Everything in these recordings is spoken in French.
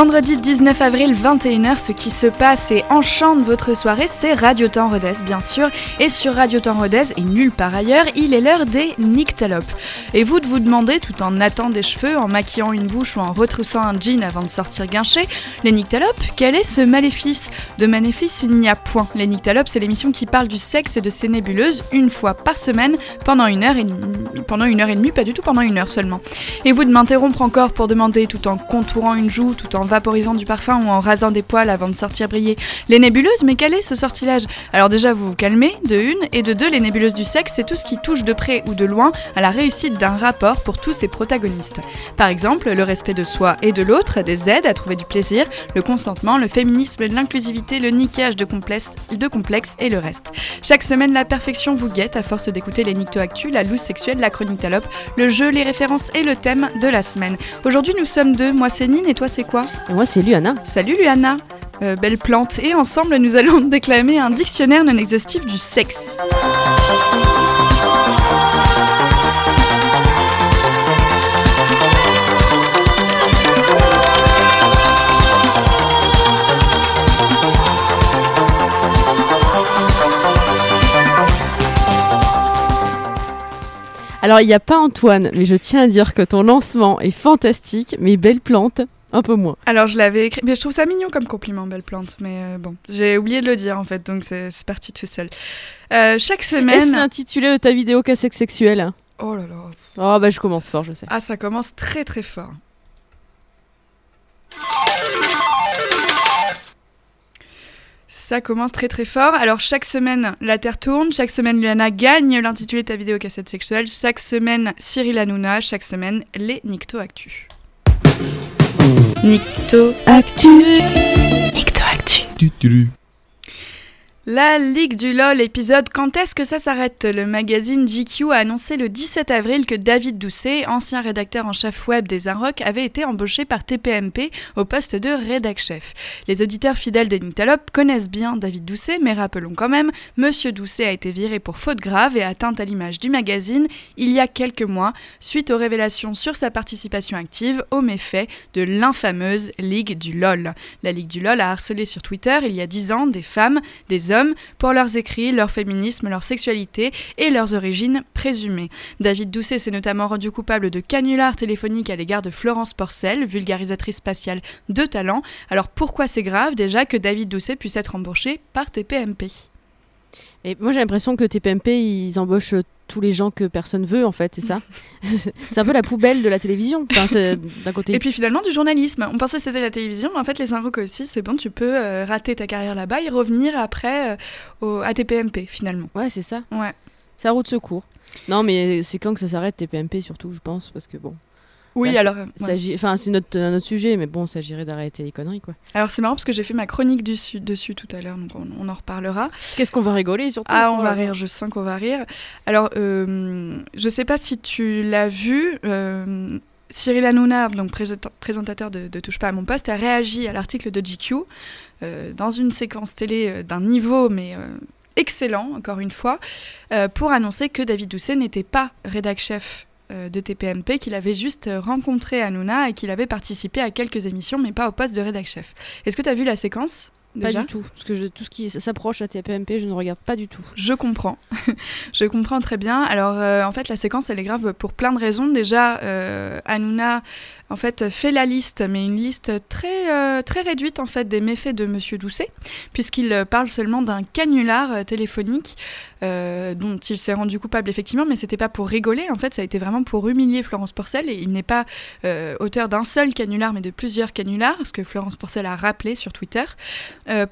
Vendredi 19 avril 21h, ce qui se passe et enchante votre soirée, c'est Radio Temps Rodez bien sûr. Et sur Radio Temps Rodez et nulle part ailleurs, il est l'heure des nyctalopes. Et vous de vous demander, tout en nattant des cheveux, en maquillant une bouche ou en retroussant un jean avant de sortir guinché, les nyctalopes, quel est ce maléfice? De maléfice, il n'y a point. Les nyctalopes, c'est l'émission qui parle du sexe et de ses nébuleuses une fois par semaine pendant une heure et pendant une heure et demie, pas du tout pendant une heure seulement. Et vous de m'interrompre encore pour demander tout en contourant une joue, tout en vaporisant du parfum ou en rasant des poils avant de sortir briller. Les nébuleuses, mais quel est ce sortilège? Alors déjà, vous vous calmez, de une, et de deux, les nébuleuses du sexe, c'est tout ce qui touche de près ou de loin à la réussite d'un rapport pour tous ses protagonistes. Par exemple, le respect de soi et de l'autre, des aides à trouver du plaisir, le consentement, le féminisme, l'inclusivité, le niquage de complexes, de complexes et le reste. Chaque semaine, la perfection vous guette à force d'écouter les nicto actus, la loose sexuelle, la chronique talope, le jeu, les références et le thème de la semaine. Aujourd'hui, nous sommes deux. Moi, c'est Nine et toi, c'est quoi? Et moi, c'est Luana. Salut Luana, euh, belle plante. Et ensemble, nous allons déclamer un dictionnaire non exhaustif du sexe. Alors, il n'y a pas Antoine, mais je tiens à dire que ton lancement est fantastique, mais belle plante, un peu moins. Alors je l'avais écrit, mais je trouve ça mignon comme compliment, belle plante. Mais euh, bon, j'ai oublié de le dire en fait, donc c'est parti tout seul. Euh, chaque semaine. Est-ce l'intitulé de ta vidéo cassette sexuelle Oh là là. Oh bah je commence fort, je sais. Ah ça commence très très fort. Ça commence très très fort. Alors chaque semaine, la Terre tourne. Chaque semaine, Luana gagne l'intitulé de ta vidéo cassette sexuelle. Chaque semaine, Cyril Hanouna. Chaque semaine, les Nicto Actu. Nicto Actu. Nicto Actu. La Ligue du LOL épisode Quand est-ce que ça s'arrête? Le magazine GQ a annoncé le 17 avril que David Doucet, ancien rédacteur en chef web des Inrocks, avait été embauché par TPMP au poste de rédac chef. Les auditeurs fidèles de Nictalop connaissent bien David Doucet, mais rappelons quand même, Monsieur Doucet a été viré pour faute grave et atteinte à l'image du magazine il y a quelques mois, suite aux révélations sur sa participation active aux méfaits de l'infameuse Ligue du LOL. La Ligue du LOL a harcelé sur Twitter il y a 10 ans des femmes, des hommes pour leurs écrits, leur féminisme, leur sexualité et leurs origines présumées. David Doucet s'est notamment rendu coupable de canulars téléphoniques à l'égard de Florence Porcel, vulgarisatrice spatiale de talent. Alors pourquoi c'est grave déjà que David Doucet puisse être embauché par TPMP moi j'ai l'impression que TPMP ils embauchent tous les gens que personne veut en fait, c'est ça C'est un peu la poubelle de la télévision d'un côté. Et puis finalement du journalisme. On pensait que c'était la télévision, mais en fait les Saint-Roch aussi, c'est bon, tu peux euh, rater ta carrière là-bas et revenir après euh, au, à TPMP finalement. Ouais, c'est ça. Ouais. C'est la route de secours. Non, mais c'est quand que ça s'arrête TPMP surtout, je pense, parce que bon. Oui, alors. Enfin, c'est notre, notre sujet, mais bon, il s'agirait d'arrêter les conneries, quoi. Alors, c'est marrant parce que j'ai fait ma chronique dessus, dessus tout à l'heure, donc on, en reparlera. Qu'est-ce qu'on va rigoler surtout Ah, on va rire, je sens qu'on va rire. Alors, euh, je sais pas si tu l'as vu. Euh, Cyril Hanouna, donc présentateur de, Touche pas à mon poste, a réagi à l'article de GQ euh, dans une séquence télé euh, d'un niveau, mais excellent, encore une fois, pour annoncer que David Doucet n'était pas rédac chef euh, de TPMP qu'il avait juste euh, rencontré Hanouna et qu'il avait participé à quelques émissions, mais pas au poste de rédac chef. Est-ce que tu as vu la séquence pas du tout, parce que tout ce qui s'approche à TPMP, je ne regarde pas du tout. Je comprends, je comprends très bien. Alors euh, en fait, la séquence, elle est grave pour plein de raisons. Déjà, euh, Hanouna en fait, fait la liste, mais une liste très, euh, très réduite en fait des méfaits de Monsieur Doucet, puisqu'il euh, parle seulement d'un canular euh, dont il s'est rendu coupable effectivement, mais c'était pas pour rigoler. En fait, ça a été vraiment pour humilier Florence Porcel, et il n'est pas auteur d'un seul canular, mais de plusieurs canulars, ce que Florence Porcel a rappelé sur Twitter.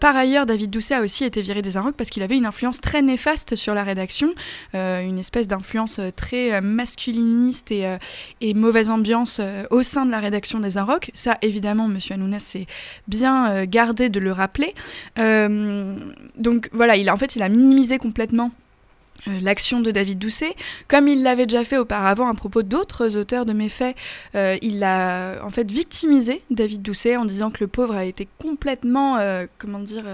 par ailleurs, David Doucet a aussi été viré des Inrocks parce qu'il avait une influence très néfaste sur la rédaction, une espèce d'influence très masculiniste et, mauvaise ambiance au sein de la rédaction des Inrocks. Ça, évidemment, Monsieur Hanouna s'est bien euh, gardé de le rappeler. Euh, donc voilà, il a, en fait, il a minimisé complètement euh, l'action de David Doucet, comme il l'avait déjà fait auparavant à propos d'autres auteurs de méfaits, il a en fait victimisé David Doucet en disant que le pauvre a été complètement, comment dire,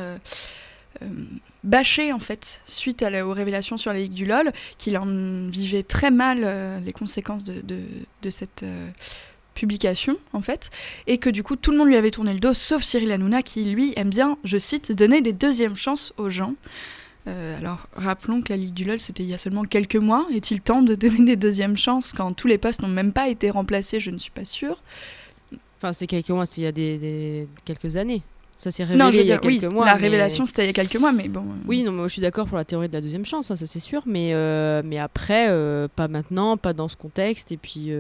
bâché en fait suite à aux révélations sur la Ligue du LOL, qu'il en vivait très mal les conséquences de, de cette publication en fait, et que du coup tout le monde lui avait tourné le dos, sauf Cyril Hanouna qui lui aime bien, je cite, donner des deuxièmes chances aux gens. Euh, alors rappelons que la Ligue du LOL c'était il y a seulement quelques mois. Est-il temps de donner des deuxièmes chances quand tous les postes n'ont même pas été remplacés Je ne suis pas sûre. Enfin c'est quelques mois, c'est il y a des, quelques années. Ça s'est révélé il y a quelques mois. La révélation c'était il y a quelques mois, mais bon. Euh. Oui, non, moi je suis d'accord pour la théorie de la deuxième chance, hein, ça c'est sûr, mais, euh, mais après, pas maintenant, pas dans ce contexte, et puis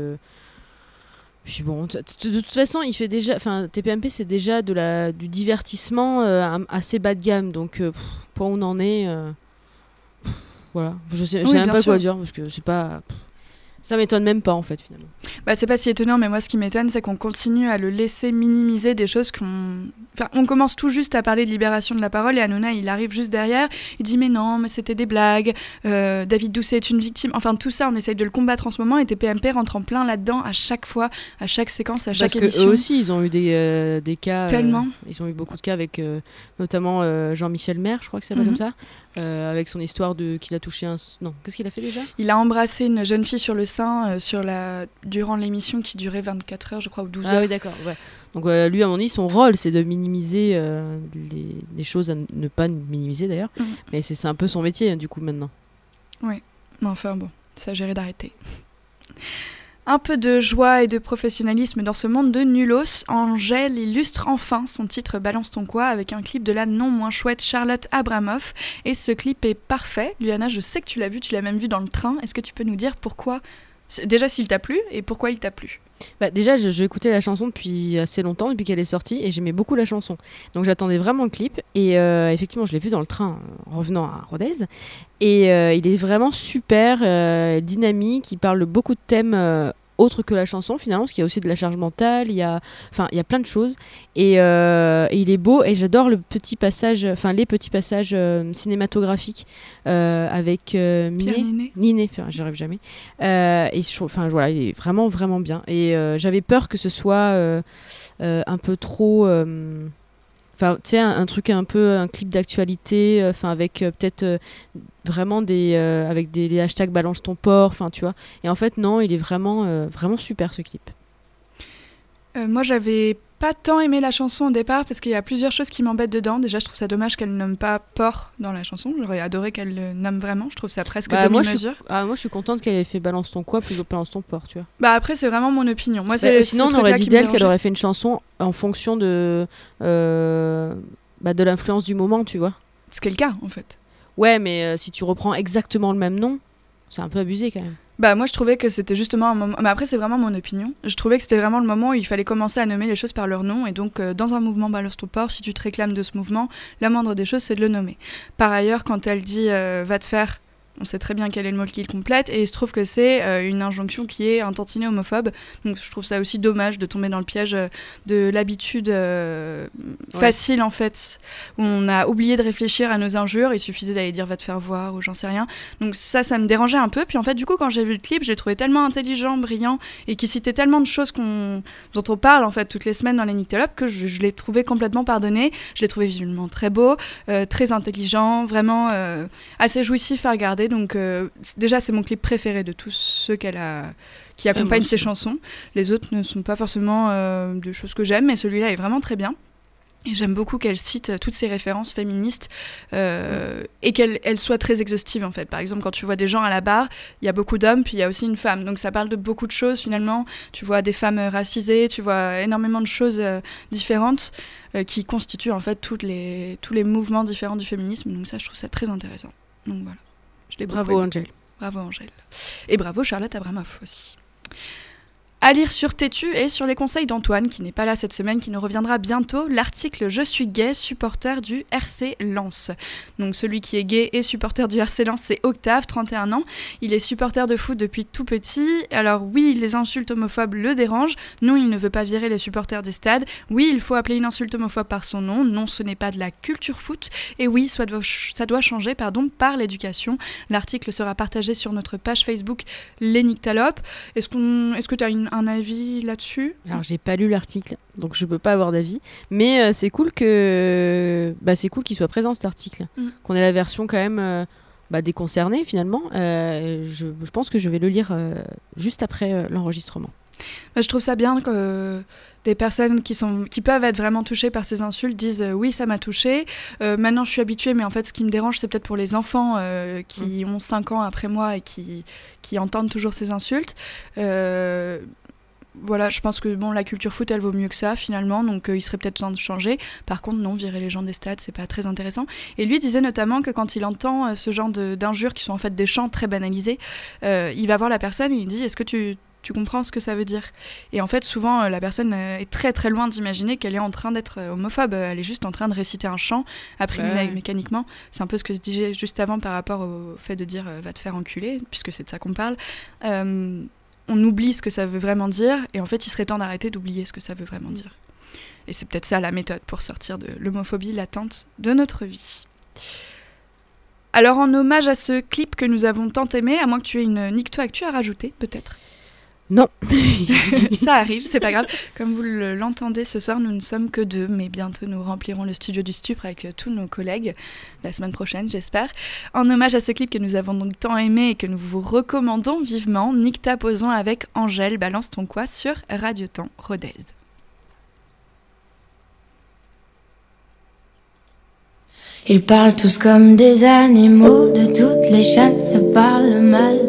puis bon, de toute façon, il fait déjà, enfin, TPMP c'est déjà de la du divertissement euh, assez bas de gamme, donc euh, pour où on en est, euh, voilà, je sais, sais même pas quoi dire parce que c'est pas. Ça m'étonne même pas en fait finalement. Bah c'est pas si étonnant, mais moi ce qui m'étonne c'est qu'on continue à le laisser minimiser des choses qu'on. Enfin, on commence tout juste à parler de libération de la parole et Hanouna il arrive juste derrière, il dit mais non, mais c'était des blagues, euh, David Doucet est une victime. Enfin tout ça on essaye de le combattre en ce moment et TPMP rentre en plein là-dedans à chaque fois, à chaque séquence, à chaque Parce émission. Eux aussi ils ont eu des, euh, des cas. Euh, Tellement. ils ont eu beaucoup de cas avec notamment Jean-Michel Maire, je crois que c'est pas comme mhm. ça. Euh, avec son histoire de qu'il a touché un non qu'est-ce qu'il a fait déjà? Il a embrassé une jeune fille sur le sein euh, sur la durant l'émission qui durait 24 heures je crois ou 12 heures ah oui d'accord ouais. donc lui à mon avis son rôle c'est de minimiser euh, les, les, choses à ne pas minimiser d'ailleurs. Mm. mais c'est un peu son métier du coup maintenant. Oui mais enfin bon ça gérer d'arrêter un peu de joie et de professionnalisme dans ce monde de nulos, Angèle illustre enfin son titre Balance ton quoi avec un clip de la non moins chouette Charlotte Abramoff. Et ce clip est parfait. Luana, je sais que tu l'as vu, tu l'as même vu dans le train. Est-ce que tu peux nous dire pourquoi Déjà s'il t'a plu et pourquoi il t'a plu bah déjà, j'ai écouté la chanson depuis assez longtemps, depuis qu'elle est sortie, et j'aimais beaucoup la chanson. Donc j'attendais vraiment le clip, et euh, effectivement, je l'ai vu dans le train en revenant à Rodez. Et euh, il est vraiment super euh, dynamique, il parle beaucoup de thèmes autre que la chanson finalement, parce qu'il y a aussi de la charge mentale, il y a, enfin, il y a plein de choses. Et, euh, il est beau, et j'adore le petit passage, enfin les petits passages euh, cinématographiques euh, avec Niné. Niné, j'arrive jamais. et enfin voilà, il est vraiment vraiment bien. Et j'avais peur que ce soit un peu trop Enfin, tu sais, un, truc un peu, un clip d'actualité, euh, enfin, avec euh, peut-être euh, vraiment des, avec des hashtags balance ton port, enfin, tu vois. Et en fait, non, il est vraiment, vraiment super ce clip. moi, j'avais pas tant aimé la chanson au départ parce qu'il y a plusieurs choses qui m'embêtent dedans. Déjà, je trouve ça dommage qu'elle nomme pas Port dans la chanson. J'aurais adoré qu'elle le nomme vraiment. Je trouve ça presque bah, demi-mesure. Ah, moi, je suis contente qu'elle ait fait Balance ton quoi plutôt que Balance ton port, tu vois. Bah après, c'est vraiment mon opinion. Moi, bah, sinon, on aurait dit d'elle qu'elle aurait fait une chanson en fonction de euh, bah, de l'influence du moment, tu vois. Ce qui est le cas, en fait. Ouais, mais euh, si tu reprends exactement le même nom, c'est un peu abusé quand même. Bah moi je trouvais que c'était justement un moment, mais après c'est vraiment mon opinion, je trouvais que c'était vraiment le moment où il fallait commencer à nommer les choses par leur nom et donc euh, dans un mouvement Balance ton port, si tu te réclames de ce mouvement, la moindre des choses c'est de le nommer. Par ailleurs quand elle dit euh, va te faire on sait très bien quel est le mot qu'il complète, et il se trouve que c'est euh, une injonction qui est un tantinet homophobe. Donc je trouve ça aussi dommage de tomber dans le piège euh, de l'habitude euh, facile, en fait, où on a oublié de réfléchir à nos injures, il suffisait d'aller dire va te faire voir, ou j'en sais rien. Donc ça, ça me dérangeait un peu. Puis en fait, du coup, quand j'ai vu le clip, j'ai trouvé tellement intelligent, brillant, et qui citait tellement de choses dont on parle, en fait, toutes les semaines dans les Nickelop, que je, l'ai trouvé complètement pardonné. Je l'ai trouvé visuellement très beau, très intelligent, vraiment assez jouissif à regarder. Donc euh, déjà, c'est mon clip préféré de tous ceux qu'elle a qui accompagnent ses chansons. Les autres ne sont pas forcément euh, de choses que j'aime, mais celui-là est vraiment très bien. Et j'aime beaucoup qu'elle cite toutes ces références féministes euh, et qu'elle soit très exhaustive en fait. Par exemple, quand tu vois des gens à la barre, il y a beaucoup d'hommes, puis il y a aussi une femme. Donc ça parle de beaucoup de choses finalement. Tu vois des femmes racisées, tu vois énormément de choses différentes qui constituent en fait toutes les, tous les mouvements différents du féminisme. Donc ça, je trouve ça très intéressant. Donc voilà bravo Angèle. Bravo Angèle. Et bravo Charlotte Abramoff aussi. À lire sur Tétu et sur les conseils d'Antoine, qui n'est pas là cette semaine, qui nous reviendra bientôt, l'article Je suis gay, supporter du RC Lens. Donc celui qui est gay et supporter du RC Lens, c'est Octave, 31 ans. Il est supporter de foot depuis tout petit. Alors oui, les insultes homophobes le dérangent. Non, il ne veut pas virer les supporters des stades. Oui, il faut appeler une insulte homophobe par son nom. Non, ce n'est pas de la culture foot. Et oui, ça doit, changer pardon, par l'éducation. L'article sera partagé sur notre page Facebook Les Est-ce qu'on, est-ce que tu as une un avis là-dessus? Alors j'ai pas lu l'article, donc je peux pas avoir d'avis. Mais euh, c'est cool que bah, c'est cool qu'il soit présent cet article, mm. qu'on ait la version quand même euh, bah, déconcernée finalement. Euh, je, je, pense que je vais le lire juste après l'enregistrement. Bah, je trouve ça bien que des personnes qui, sont, qui peuvent être vraiment touchées par ces insultes disent euh, oui, ça m'a touché. Euh, maintenant, je suis habituée, mais en fait, ce qui me dérange, c'est peut-être pour les enfants euh, qui mm. ont 5 ans après moi et qui, qui entendent toujours ces insultes. Voilà, je pense que bon, la culture foot, elle vaut mieux que ça finalement, donc il serait peut-être temps de changer. Par contre, non, virer les gens des stades, c'est pas très intéressant. Et lui disait notamment que quand il entend ce genre d'injures qui sont en fait des chants très banalisés, il va voir la personne et il dit Est-ce que tu tu comprends ce que ça veut dire? Et en fait, souvent, euh, la personne euh, est très très loin d'imaginer qu'elle est en train d'être euh, homophobe. Elle est juste en train de réciter un chant, appris mécaniquement. C'est un peu ce que je disais juste avant par rapport au fait de dire va te faire enculer, puisque c'est de ça qu'on parle. On oublie ce que ça veut vraiment dire, et en fait, il serait temps d'arrêter d'oublier ce que ça veut vraiment mm. dire. Et c'est peut-être ça la méthode pour sortir de l'homophobie latente de notre vie. Alors, en hommage à ce clip que nous avons tant aimé, à moins que tu aies une Actu à rajouter, peut-être non. ça arrive, c'est pas grave. Comme vous l'entendez ce soir, nous ne sommes que deux, mais bientôt nous remplirons le studio du Stupre avec euh, tous nos collègues, la semaine prochaine, j'espère. En hommage à ce clip que nous avons donc tant aimé et que nous vous recommandons vivement, Nick posant avec Angèle, balance ton quoi sur Radio Temps Rodez. Ils parlent tous comme des animaux, de toutes les chattes, ça parle mal.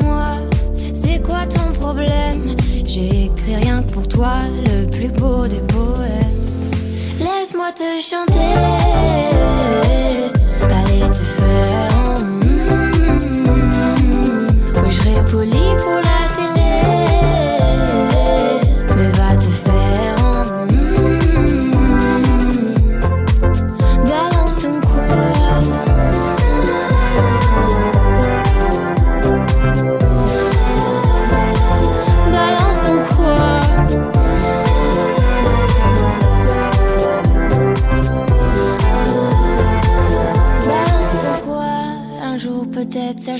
J'ai écrit rien que pour toi, le plus beau des poèmes. Laisse-moi te chanter,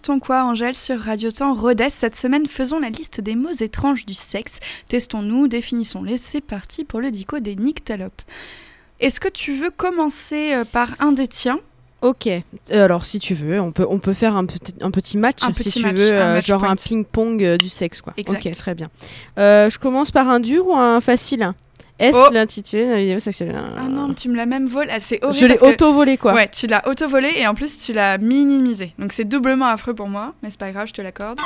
Ton quoi, Angèle, sur Radio Temps Rodez. Cette semaine, faisons la liste des mots étranges du sexe. Testons-nous, définissons-les. C'est parti pour le dico des nyctalopes. Est-ce que tu veux commencer euh, par un des tiens? Ok, euh, alors si tu veux, on peut, on peut faire un petit, un petit match si tu veux, euh, genre un ping-pong du sexe quoi. Ok, très bien. je commence par un dur ou un facile? Est-ce Oh. l'intitulé de la vidéo sexuelle Ah non, tu me l'as même volé. Ah, c'est horrible. Je l'ai auto-volé quoi. Ouais, tu l'as auto-volé et en plus tu l'as minimisé. Donc c'est doublement affreux pour moi, mais c'est pas grave, je te l'accorde.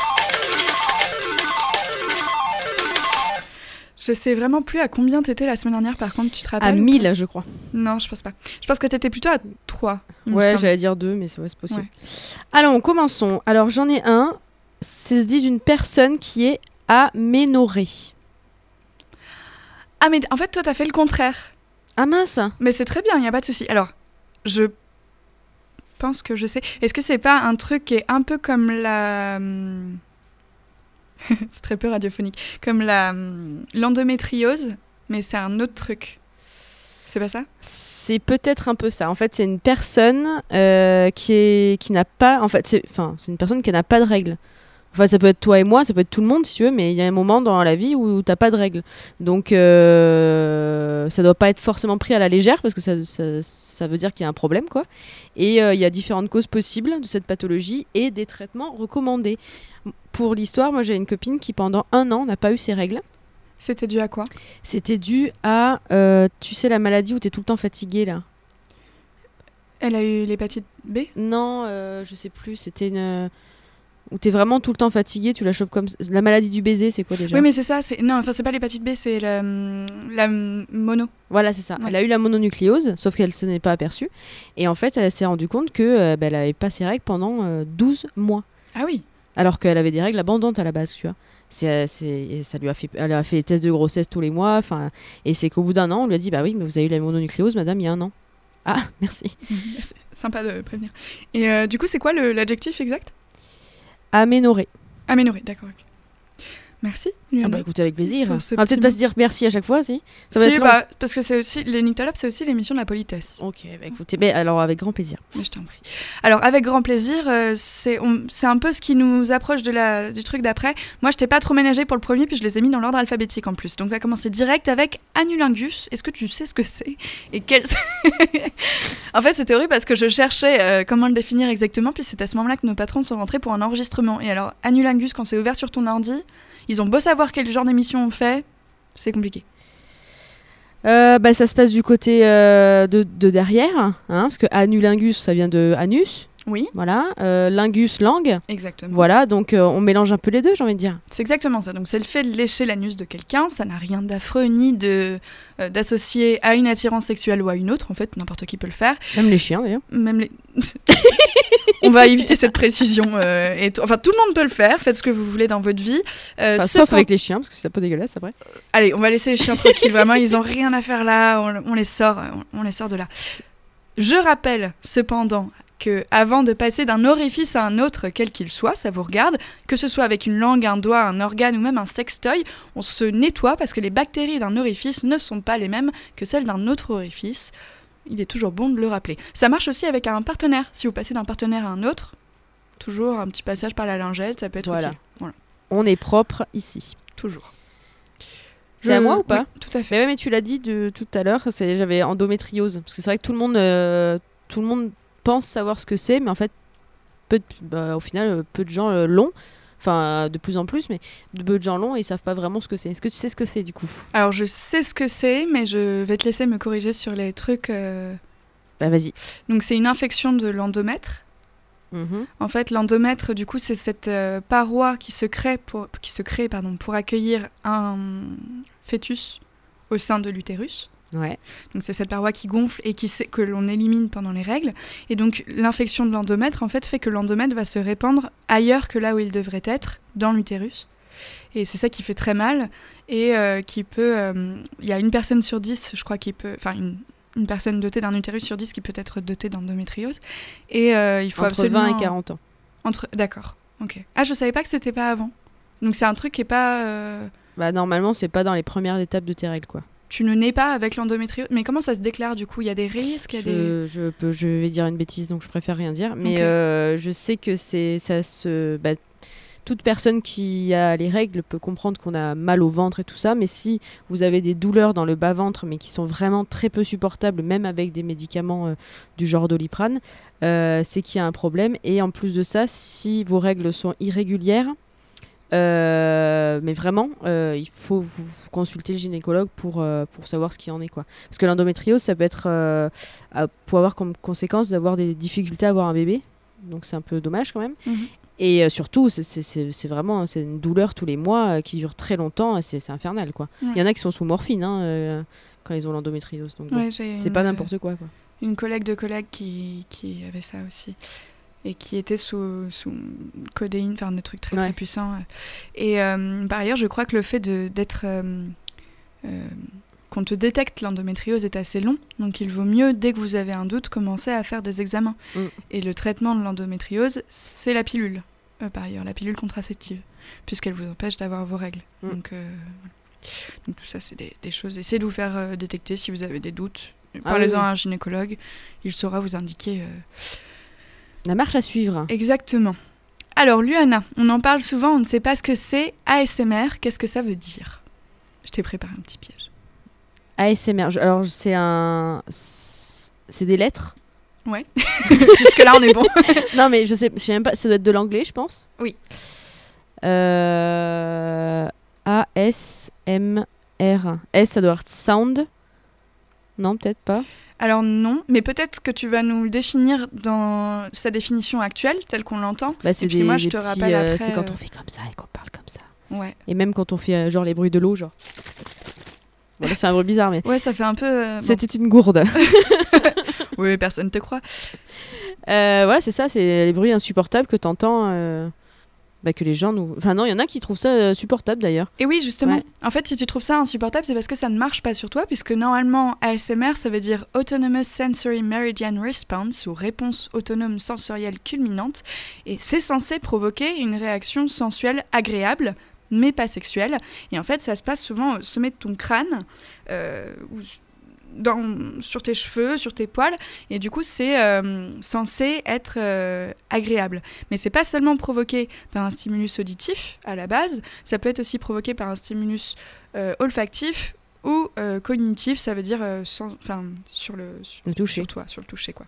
Je sais vraiment plus à combien t'étais la semaine dernière, par contre, tu te rappelles À ou 1000, je crois. Non, je pense pas. Je pense que t'étais plutôt à 3. il me Ouais, j'allais dire deux, mais c'est ouais, possible. Ouais. Alors, commençons. Alors, j'en ai un. C'est se dit d'une personne qui est aménorée. Ah, mais en fait, toi, t'as fait le contraire. Ah mince Mais c'est très bien, il n'y a pas de souci. Alors, je pense que je sais. Est-ce que c'est pas un truc qui est un peu comme la. hum, c'est très peu radiophonique. Comme la hum, l'endométriose, mais c'est un autre truc. C'est pas ça? C'est peut-être un peu ça. En fait, c'est une personne euh, qui est qui n'a pas. En fait, c'est enfin, c'est une personne qui n'a pas de règles. Enfin, ça peut être toi et moi, ça peut être tout le monde si tu veux, mais il y a un moment dans la vie où t'as pas de règles. Donc, euh, ça doit pas être forcément pris à la légère parce que ça, ça, ça veut dire qu'il y a un problème, quoi. Et euh, il y a différentes causes possibles de cette pathologie et des traitements recommandés. Pour l'histoire, moi j'ai une copine qui pendant un an n'a pas eu ses règles. C'était dû à quoi? C'était dû à, euh, tu sais, la maladie où t'es tout le temps fatigué là. Elle a eu l'hépatite B? Non, euh, je sais plus. C'était une. Où t'es vraiment tout le temps fatigué, tu la chopes comme. La maladie du baiser, c'est quoi déjà Oui, mais c'est ça. C'est non, enfin c'est pas l'hépatite B, c'est la, la mono. Voilà, c'est ça. Ouais. Elle a eu la mononucléose, sauf qu'elle se n'est pas aperçue. Et en fait, elle s'est rendue compte que euh, bah, elle avait pas ses règles pendant euh, 12 mois. Ah oui. Alors qu'elle avait des règles abondantes à la base, tu vois. C'est, euh, c'est- ça lui a fait, elle a fait des tests de grossesse tous les mois. Enfin, et c'est qu'au bout d'un an, on lui a dit bah oui, mais vous avez eu la mononucléose, madame, il y a un an. Ah, merci. c'est sympa de prévenir. Et euh, du coup, c'est quoi le- l'adjectif exact? Aménorée. Aménoré, d'accord. Merci. Ah bah écoutez, avec plaisir. On va petit peut-être pas se dire merci à chaque fois, si. Ça va Si, être bah, parce que c'est aussi les Nyctalopes, c'est aussi l'émission de la politesse. Ok, bah écoutez, mais alors avec grand plaisir. Mais je t'en prie. Alors, avec grand plaisir, euh, c'est un peu ce qui nous approche de la, du truc d'après. Moi, je t'ai pas trop ménagé pour le premier, puis je les ai mis dans l'ordre alphabétique en plus. Donc, on va commencer direct avec Anulingus. Est-ce que tu sais ce que c'est Et quel... En fait, c'était horrible parce que je cherchais euh, comment le définir exactement, puis c'est à ce moment-là que nos patrons sont rentrés pour un enregistrement. Et alors, Anulingus, quand c'est ouvert sur ton ordi, ils ont beau savoir quel genre d'émission on fait, c'est compliqué. Euh, bah, ça se passe du côté euh, de, de derrière, hein, parce que anulingus, ça vient de anus, Oui, voilà. Euh, lingus, langue, exactement. voilà. Donc euh, on mélange un peu les deux, j'ai envie de dire. C'est exactement ça. Donc c'est le fait de lécher l'anus de quelqu'un, ça n'a rien d'affreux ni de euh, d'associer à une attirance sexuelle ou à une autre. En fait, n'importe qui peut le faire. Même les chiens d'ailleurs. Même les. On va éviter cette précision. et Enfin, tout le monde peut le faire. Faites ce que vous voulez dans votre vie. Enfin, sauf avec les chiens, parce que c'est un peu dégueulasse après. Allez, on va laisser les chiens tranquilles. Vraiment, ils ont rien à faire là. On, on les sort. On, on les sort de là. Je rappelle cependant que avant de passer d'un orifice à un autre, quel qu'il soit, ça vous regarde, que ce soit avec une langue, un doigt, un organe ou même un sextoy, on se nettoie parce que les bactéries d'un orifice ne sont pas les mêmes que celles d'un autre orifice. Il est toujours bon de le rappeler. Ça marche aussi avec un partenaire. Si vous passez d'un partenaire à un autre, toujours un petit passage par la lingette, ça peut être Voilà. utile. Voilà, On est propre ici. toujours. C'est à moi ou pas Oui, Tout à fait. Mais ouais, mais tu l'as dit de, tout à l'heure, j'avais endométriose. Parce que c'est vrai que tout le monde, euh, tout le monde pense savoir ce que c'est, mais en fait, peu de- bah, au final, euh, peu de gens euh, l'ont. Enfin, de plus en plus, mais de peu de gens l'ont et ils savent pas vraiment ce que c'est. Est-ce que tu sais ce que c'est du coup? Alors je sais ce que c'est, mais je vais te laisser me corriger sur les trucs. euh. Bah vas-y. Donc c'est une infection de l'endomètre. Mhm. En fait, l'endomètre, du coup, c'est cette euh, paroi qui se crée pour, qui se crée, pardon, pour accueillir un fœtus au sein de l'utérus. Ouais. Donc c'est cette paroi qui gonfle et qui que l'on élimine pendant les règles. Et donc l'infection de l'endomètre, en fait, fait que l'endomètre va se répandre ailleurs que là où il devrait être, dans l'utérus. Et c'est ça qui fait très mal et euh, qui peut... euh, Il y a une personne sur dix, je crois, qui peut... Enfin, une, une personne dotée d'un utérus sur dix qui peut être dotée d'endométriose. Et euh, il faut Entre absolument... 20 et 40 ans. Entre... D'accord, ok. Ah, je savais pas que c'était pas avant. Donc c'est un truc qui est pas... Bah normalement, c'est pas dans les premières étapes de tes règles, quoi. Tu ne nais pas avec l'endométriose. Mais comment ça se déclare du coup? Il y a des risques il y a des... Je, je peux, je vais dire une bêtise, donc je préfère rien dire. Mais euh, je sais que c'est ça se. bah, toute personne qui a les règles peut comprendre qu'on a mal au ventre et tout ça, mais si vous avez des douleurs dans le bas-ventre, mais qui sont vraiment très peu supportables, même avec des médicaments euh, du genre doliprane, euh, c'est qu'il y a un problème. Et en plus de ça, si vos règles sont irrégulières, Euh, mais vraiment, euh, il faut vous- consulter le gynécologue pour, euh, pour savoir ce qu'il en est. Quoi. Parce que l'endométriose, ça peut être à- pour avoir comme conséquence d'avoir des difficultés à avoir un bébé. Donc c'est un peu dommage quand même. Mhm. Et surtout, c'est- vraiment c'est une douleur tous les mois qui dure très longtemps et c'est infernal. quoi. Il Ouais. y en a qui sont sous morphine hein, quand ils ont l'endométriose. Donc Ouais, c'est pas n'importe quoi. quoi. Une collègue de collègue qui, qui avait ça aussi. Et qui était sous, sous codéine, enfin des trucs très Ouais. très puissants. Et euh, par ailleurs, je crois que le fait d'être. euh, euh, qu'on te détecte l'endométriose est assez long, donc il vaut mieux, dès que vous avez un doute, commencer à faire des examens. Mm. Et le traitement de l'endométriose, c'est la pilule, par ailleurs, la pilule contraceptive, puisqu'elle vous empêche d'avoir vos règles. Mm. Donc, voilà. donc tout ça, c'est des, des choses. Essayez de vous faire détecter si vous avez des doutes. Ah Parlez-en oui. à un gynécologue, il saura vous indiquer La marche à suivre. exactement. Alors, Luana, on en parle souvent, on ne sait pas ce que c'est. ASMR, qu'est-ce que ça veut dire? Je t'ai préparé un petit piège. ASMR. Alors c'est un. C'est des lettres? Jusque-là, on est bon. non, mais je sais, je sais même pas, ça doit être de l'anglais, je pense. Oui. Euh, A, S, M, R. S, ça doit être sound? Non, peut-être pas. Alors non, mais peut-être que tu vas nous le définir dans sa définition actuelle, telle qu'on l'entend. Bah, c'est Et puis des, moi, je te petits, rappelle euh, après, C'est quand euh, on fait comme ça et qu'on parle comme ça. Ouais. Et même quand on fait euh, genre les bruits de l'eau, genre. C'est un bruit bizarre, mais. Ouais, ça fait un peu. euh, bon. C'était une gourde. Oui, personne te croit. Euh, voilà, c'est ça, c'est les bruits insupportables que t'entends. euh, bah, que les gens nous. Enfin, non, il y en a qui trouvent ça euh, supportable d'ailleurs. Et oui, justement. Ouais. En fait, si tu trouves ça insupportable, c'est parce que ça ne marche pas sur toi, puisque normalement, ASMR, ça veut dire Autonomous Sensory Meridian Response, ou réponse autonome sensorielle culminante, et c'est censé provoquer une réaction sensuelle agréable, mais pas sexuelle. Et en fait, ça se passe souvent au sommet de ton crâne, euh, ou dans, sur tes cheveux, sur tes poils, et du coup, c'est euh, censé être euh, agréable. Mais c'est pas seulement provoqué par un stimulus auditif à la base, ça peut être aussi provoqué par un stimulus euh, olfactif ou cognitif, ça veut dire sans- sur, le, sur, Le toucher. sur toi, sur le toucher. Quoi.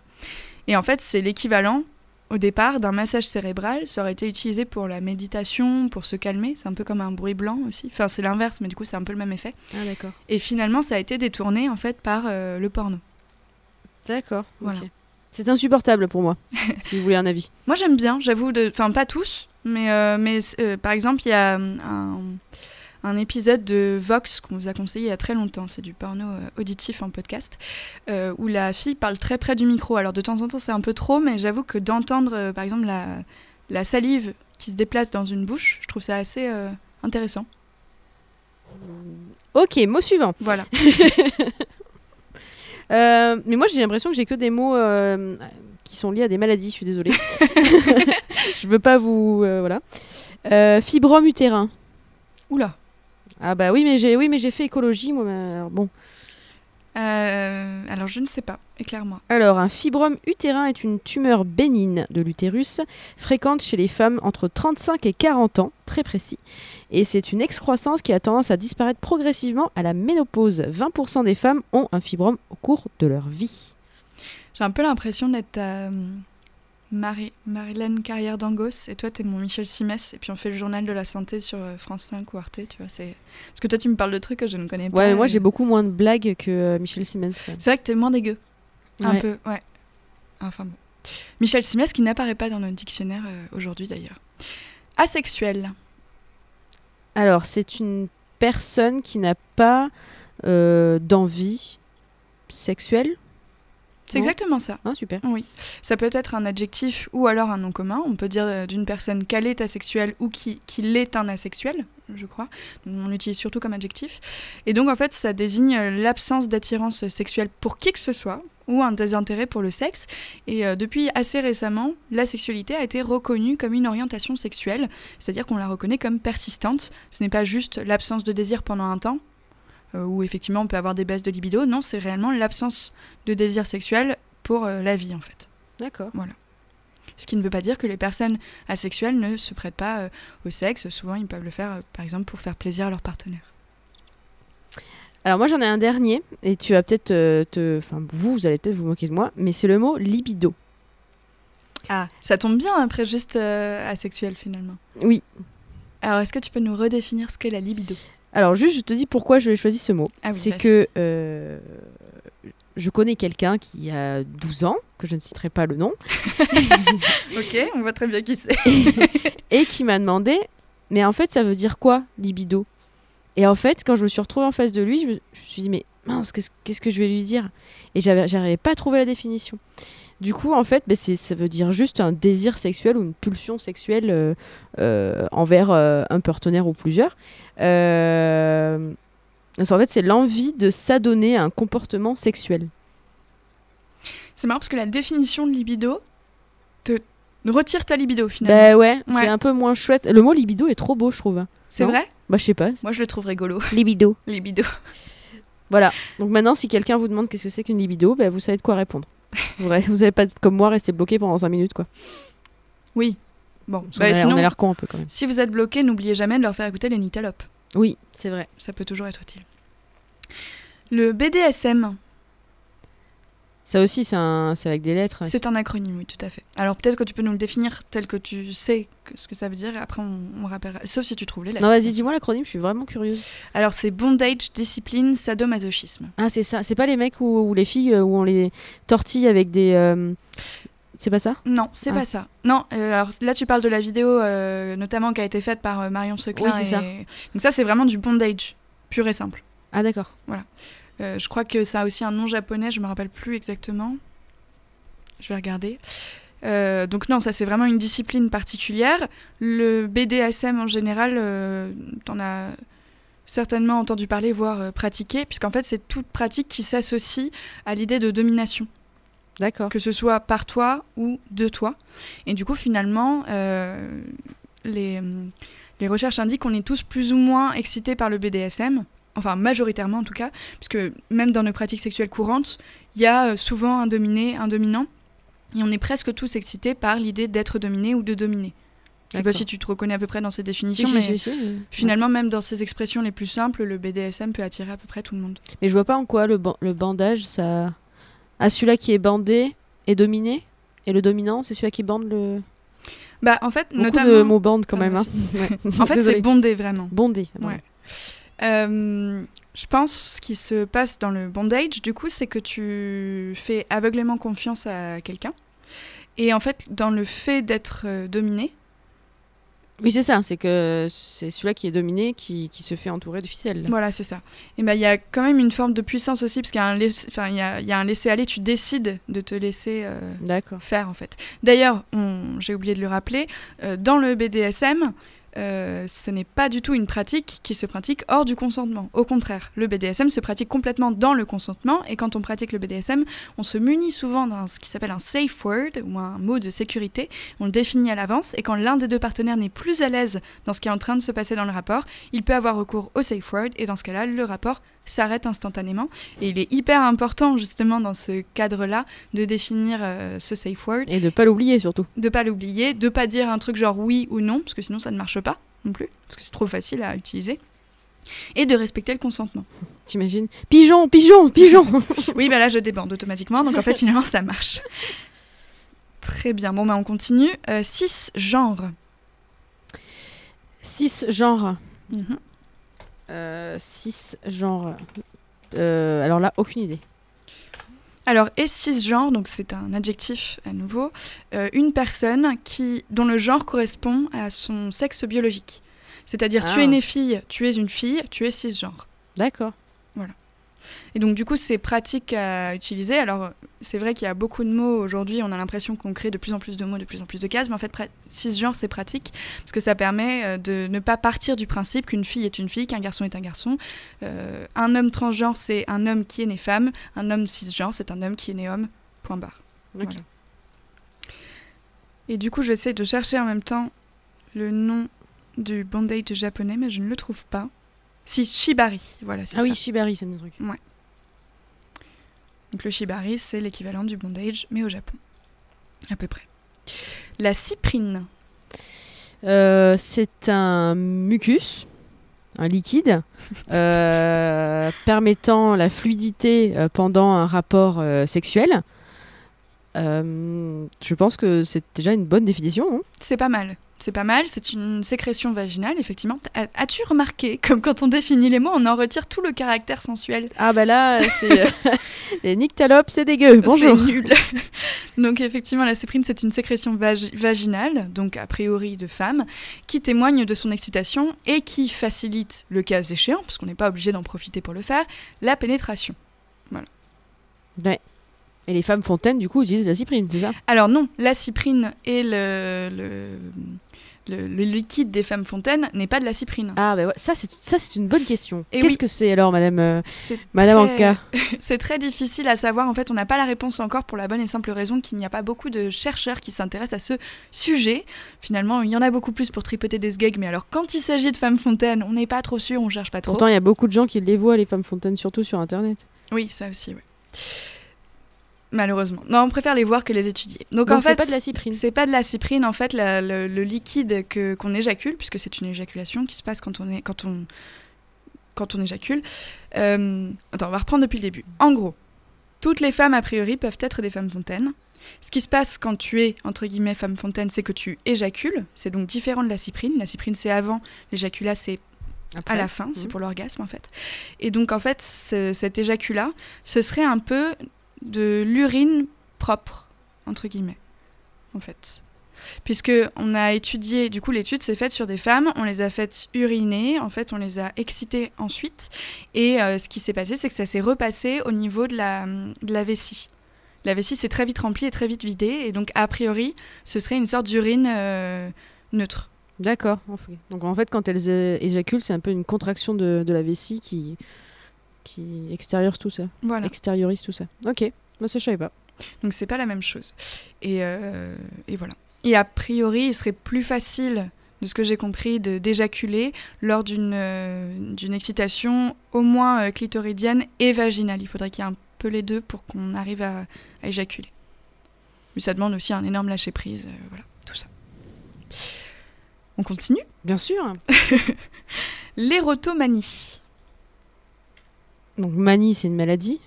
Et en fait, c'est l'équivalent au départ d'un massage cérébral. Ça aurait été utilisé pour la méditation, pour se calmer. C'est un peu comme un bruit blanc aussi. Enfin, c'est l'inverse, mais du coup, c'est un peu le même effet. Ah, d'accord. Et finalement, ça a été détourné en fait par euh, le porno. D'accord. Voilà. C'est insupportable pour moi, si vous voulez un avis. Moi, j'aime bien, j'avoue. de- Enfin, pas tous, mais, euh, mais euh, par exemple, il y a euh, un, un épisode de Vox qu'on vous a conseillé il y a très longtemps. C'est du porno euh, auditif en podcast, euh, où la fille parle très près du micro. Alors, de temps en temps, c'est un peu trop, mais j'avoue que d'entendre, euh, par exemple, la, la salive qui se déplace dans une bouche, je trouve ça assez intéressant. Ok, mot suivant. Voilà. Euh, mais moi, j'ai l'impression que j'ai que des mots euh, qui sont liés à des maladies. Je suis désolée. je veux pas vous. euh, voilà. Fibrome utérin. Oula. Ah bah oui, mais j'ai oui, mais j'ai fait écologie moi. alors bon. Euh, alors, je ne sais pas. Éclaire-moi. Alors, un fibrome utérin est une tumeur bénigne de l'utérus, fréquente chez les femmes entre 35 et 40 ans, très précis. Et c'est une excroissance qui a tendance à disparaître progressivement à la ménopause. 20% des femmes ont un fibrome au cours de leur vie. J'ai un peu l'impression d'être euh, Marie, Marilyn Carrière d'Angos et toi t'es mon Michel Simès et puis on fait le journal de la santé sur euh, France 5 ou Arte, tu vois. C'est... Parce que toi tu me parles de trucs que je ne connais pas. Ouais, mais moi et- j'ai beaucoup moins de blagues que euh, Michel même. C'est vrai que t'es moins dégueu. Un Ouais. peu, ouais. Enfin bon. Michel Simès qui n'apparaît pas dans notre dictionnaire euh, aujourd'hui d'ailleurs. Asexuel. Alors, c'est une personne qui n'a pas euh, d'envie sexuelle. C'est exactement ça. Ah, super. Oui. Ça peut être un adjectif ou alors un nom commun. On peut dire euh, d'une personne qu'elle est asexuelle ou qui- qu'il est un asexuel, je crois. On l'utilise surtout comme adjectif. Et donc, en fait, ça désigne euh, l'absence d'attirance sexuelle pour qui que ce soit ou un désintérêt pour le sexe. Et euh, depuis assez récemment, la sexualité a été reconnue comme une orientation sexuelle, c'est-à-dire qu'on la reconnaît comme persistante. Ce n'est pas juste l'absence de désir pendant un temps, où effectivement on peut avoir des baisses de libido. Non, c'est réellement l'absence de désir sexuel pour euh, la vie, en fait. D'accord. Ce qui ne veut pas dire que les personnes asexuelles ne se prêtent pas euh, au sexe. Souvent, ils peuvent le faire, euh, par exemple, pour faire plaisir à leur partenaire. Alors, moi j'en ai un dernier, et tu vas peut-être euh, te. Enfin, vous, vous allez peut-être vous moquer de moi, mais c'est le mot libido. Ah, ça tombe bien après juste euh, asexuel finalement. Oui. Alors, est-ce que tu peux nous redéfinir ce qu'est la libido? Alors, juste, je te dis pourquoi je choisi ce mot. Ah oui, c'est que euh, je connais quelqu'un qui a 12 ans, que je ne citerai pas le nom, Ok, on voit très bien qui c'est. et qui m'a demandé Mais en fait, ça veut dire quoi, libido? Et en fait, quand je me suis retrouvée en face de lui, je me, je me suis dit Mais mince, qu'est-ce qu'est-ce que je vais lui dire? Et j'avais- j'arrivais pas à trouver la définition. Du coup, en fait, bah, c'est- ça veut dire juste un désir sexuel ou une pulsion sexuelle euh, euh, envers euh, un partenaire ou plusieurs. Euh, en fait, c'est l'envie de s'adonner à un comportement sexuel. C'est marrant parce que la définition de libido te retire ta libido finalement. Bah ouais, Ouais. c'est un peu moins chouette. Le mot libido est trop beau, je trouve. c'est non. vrai? Bah, je sais pas. Moi, je le trouve rigolo. Libido. Libido. Voilà. Donc maintenant, si quelqu'un vous demande qu'est-ce que c'est qu'une libido, bah, vous savez de quoi répondre. Vous avez- vous allez pas être comme moi rester bloqué pendant 5 minutes, quoi. Oui. Bon, bah, qu'on a- sinon, on a l'air con un peu quand même. si vous êtes bloqué, n'oubliez jamais de leur faire écouter les Nyctalopes. Oui, c'est vrai. Ça peut toujours être utile. Le BDSM, Ça aussi, c'est un... avec des lettres. c'est un acronyme, oui, tout à fait. Alors peut-être que tu peux nous le définir tel que tu sais que- ce que ça veut dire, et après on, on rappellera. Sauf si tu trouves les lettres. Non, vas-y, dis-moi l'acronyme, je suis vraiment curieuse. Alors c'est bondage, discipline, sadomasochisme. Ah, c'est ça. C'est pas les mecs ou, les filles euh, où on les tortille avec des. euh, C'est pas ça? Non, c'est Ah. pas ça. Non, euh, alors là tu parles de la vidéo euh, notamment qui a été faite par Marion Seclin. Oui, c'est et- ça. Donc ça c'est vraiment du bondage, pur et simple. Ah, d'accord. Euh, je crois que ça a aussi un nom japonais, je me rappelle plus exactement. Je vais regarder. Euh, donc non, ça c'est vraiment une discipline particulière. Le BDSM en général, euh, t'en as certainement entendu parler, voire euh, pratiqué, puisqu'en fait c'est toute pratique qui s'associe à l'idée de domination, D'accord. que ce soit par toi ou de toi. Et du coup finalement, euh, les, les recherches indiquent qu'on est tous plus ou moins excités par le BDSM, enfin majoritairement en tout cas, puisque même dans nos pratiques sexuelles courantes, il y a euh, souvent un dominé, un dominant, et on est presque tous excités par l'idée d'être dominé ou de dominer. Je sais pas si tu te reconnais à peu près dans ces définitions, mais si, si, finalement, même dans ces expressions les plus simples, le BDSM peut attirer à peu près tout le monde. Mais je vois pas en quoi le, ban- le bandage, ça. Ah, celui-là qui est bandé est dominé? Et le dominant, c'est celui-là qui bande le. Bah, en fait, Beaucoup notamment. de mots bande quand Ah, même. hein. Ouais. En fait, c'est bondé vraiment. Bondé. Ouais. Euh, je pense ce qui se passe dans le bondage, du coup, c'est que tu fais aveuglément confiance à quelqu'un. Et en fait, dans le fait d'être euh, dominé, Oui, c'est ça. C'est que c'est celui-là qui est dominé qui, qui se fait entourer de ficelles. voilà, c'est ça. Et ben il y a quand même une forme de puissance aussi, parce qu'il y a un enfin, y a, y a un laisser-aller, tu décides de te laisser euh, faire en fait. D'ailleurs, on- j'ai oublié de le rappeler, dans le BDSM, euh, ce n'est pas du tout une pratique qui se pratique hors du consentement. Au contraire, le BDSM se pratique complètement dans le consentement et quand on pratique le BDSM, on se munit souvent d'un ce qui s'appelle un safe word ou un mot de sécurité. On le définit à l'avance et quand l'un des deux partenaires n'est plus à l'aise dans ce qui est en train de se passer dans le rapport, il peut avoir recours au safe word et dans ce cas-là, le rapport s'arrête instantanément. Et il est hyper important, justement, dans ce cadre-là, de définir euh, ce safe word. Et de ne pas l'oublier, surtout. De ne pas l'oublier, de ne pas dire un truc genre oui ou non, parce que sinon ça ne marche pas non plus, parce que c'est trop facile à utiliser. Et de respecter le consentement. T'imagines? Pigeon, pigeon, pigeon Oui, bah là je débande automatiquement, donc en fait finalement ça marche. Très bien, bon bah on continue. 6 euh, genres. six genres. Mhm. Euh, 6 genres. Euh, euh, alors là, aucune idée. Alors, et cisgenre, donc c'est un adjectif à nouveau, une personne qui, dont le genre correspond à son sexe biologique. C'est-à-dire, tu ah. es née fille, tu es une fille, tu es cisgenre. D'accord. Et donc, du coup, c'est pratique à utiliser. Alors, c'est vrai qu'il y a beaucoup de mots aujourd'hui. On a l'impression qu'on crée de plus en plus de mots, de plus en plus de cases. Mais en fait, cisgenre, c'est pratique parce que ça permet euh, de ne pas partir du principe qu'une fille est une fille, qu'un garçon est un garçon. Euh, un homme transgenre, c'est un homme qui est né femme. Un homme cisgenre, c'est un homme qui est né homme. Point barre. Ok. Voilà. Et du coup, j'essaie de chercher en même temps le nom du bondage japonais, mais je ne le trouve pas. Si, shibari. Voilà, c'est Ah ça. oui, Shibari, c'est mon truc. Donc le shibari, c'est l'équivalent du bondage, mais au Japon. À peu près. La cyprine. Euh, c'est un mucus, un liquide, euh, permettant la fluidité euh, pendant un rapport euh, sexuel. Je pense que c'est déjà une bonne définition. hein. C'est pas mal. c'est pas mal, c'est une sécrétion vaginale, effectivement. As-tu remarqué, comme quand on définit les mots, on en retire tout le caractère sensuel? Ah bah là, c'est les nyctalopes, c'est dégueu. Bonjour. C'est nul. donc effectivement, la cyprine, c'est une sécrétion vagi- vaginale, donc a priori de femme, qui témoigne de son excitation et qui facilite, le cas échéant, parce qu'on n'est pas obligé d'en profiter pour le faire, la pénétration. Ouais. Et les femmes fontaines, du coup, utilisent la cyprine, c'est ça? Alors non, la cyprine et le, le, le- le liquide des femmes fontaines n'est pas de la cyprine. Ah bah ouais, ça c'est ça c'est une bonne question. Qu'est-ce oui. que c'est alors, Madame euh, Madame très- Anka C'est très difficile à savoir. En fait, on n'a pas la réponse encore pour la bonne et simple raison qu'il n'y a pas beaucoup de chercheurs qui s'intéressent à ce sujet. Finalement, il y en a beaucoup plus pour tripoter des sgegs, mais alors quand il s'agit de femmes fontaines, on n'est pas trop sûr, on cherche pas trop. Pourtant, il y a beaucoup de gens qui les voient, les femmes fontaines, surtout sur Internet. Oui, ça aussi, oui. Malheureusement. Non, on préfère les voir que les étudier. Donc, Donc en fait, c'est pas de la cyprine. C'est pas de la cyprine, en fait, la- le, le liquide que qu'on éjacule, puisque c'est une éjaculation qui se passe quand on est quand on quand on éjacule. Euh, attends, on va reprendre depuis le début. En gros, toutes les femmes a priori peuvent être des femmes fontaines. Ce qui se passe quand tu es entre guillemets femme fontaine, c'est que tu éjacules. C'est donc différent de la cyprine. La cyprine c'est avant, l'éjaculat c'est à la fin, c'est Mhm. pour l'orgasme en fait. Et donc en fait, ce- cet éjaculat, ce serait un peu de l'urine propre, entre guillemets, en fait. Puisque on a étudié, du coup l'étude s'est faite sur des femmes, on les a faites uriner, en fait on les a excitées ensuite, et euh, ce qui s'est passé c'est que ça s'est repassé au niveau de la, de la vessie. La vessie s'est très vite remplie et très vite vidée, et donc a priori ce serait une sorte d'urine euh, neutre. D'accord. Donc en fait, quand elles euh, éjaculent, c'est un peu une contraction de, de la vessie qui qui extériorise tout ça. Voilà. Extériorise tout ça. Ok. Moi, ça je savais pas. Donc c'est pas la même chose. Et, euh, et voilà. Et a priori, il serait plus facile, de ce que j'ai compris, de d'éjaculer lors d'une euh, d'une excitation au moins euh, clitoridienne et vaginale. Il faudrait qu'il y ait un peu les deux pour qu'on arrive à, à éjaculer. Mais ça demande aussi un énorme lâcher prise. voilà, tout ça. On continue? Bien sûr. L'érotomanie. Donc manie, c'est une maladie,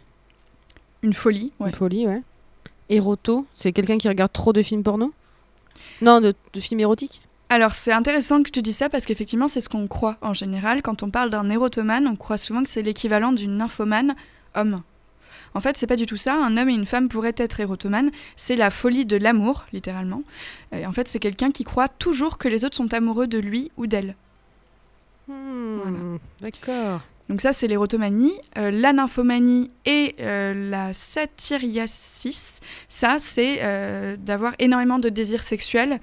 Une folie. Ouais. une folie, ouais. Éroto, c'est quelqu'un qui regarde trop de films porno? Non, de, de films érotiques? Alors c'est intéressant que tu dis ça parce qu'effectivement c'est ce qu'on croit en général. Quand on parle d'un érotomane, on croit souvent que c'est l'équivalent d'une nymphomane homme. En fait, c'est pas du tout ça. Un homme et une femme pourraient être érotomanes. C'est la folie de l'amour, littéralement. Et en fait, c'est quelqu'un qui croit toujours que les autres sont amoureux de lui ou d'elle. Hmm, Voilà. D'accord. Donc ça, c'est l'érotomanie. Euh, la nymphomanie et euh, la satyriasis, ça, c'est euh, d'avoir énormément de désirs sexuels,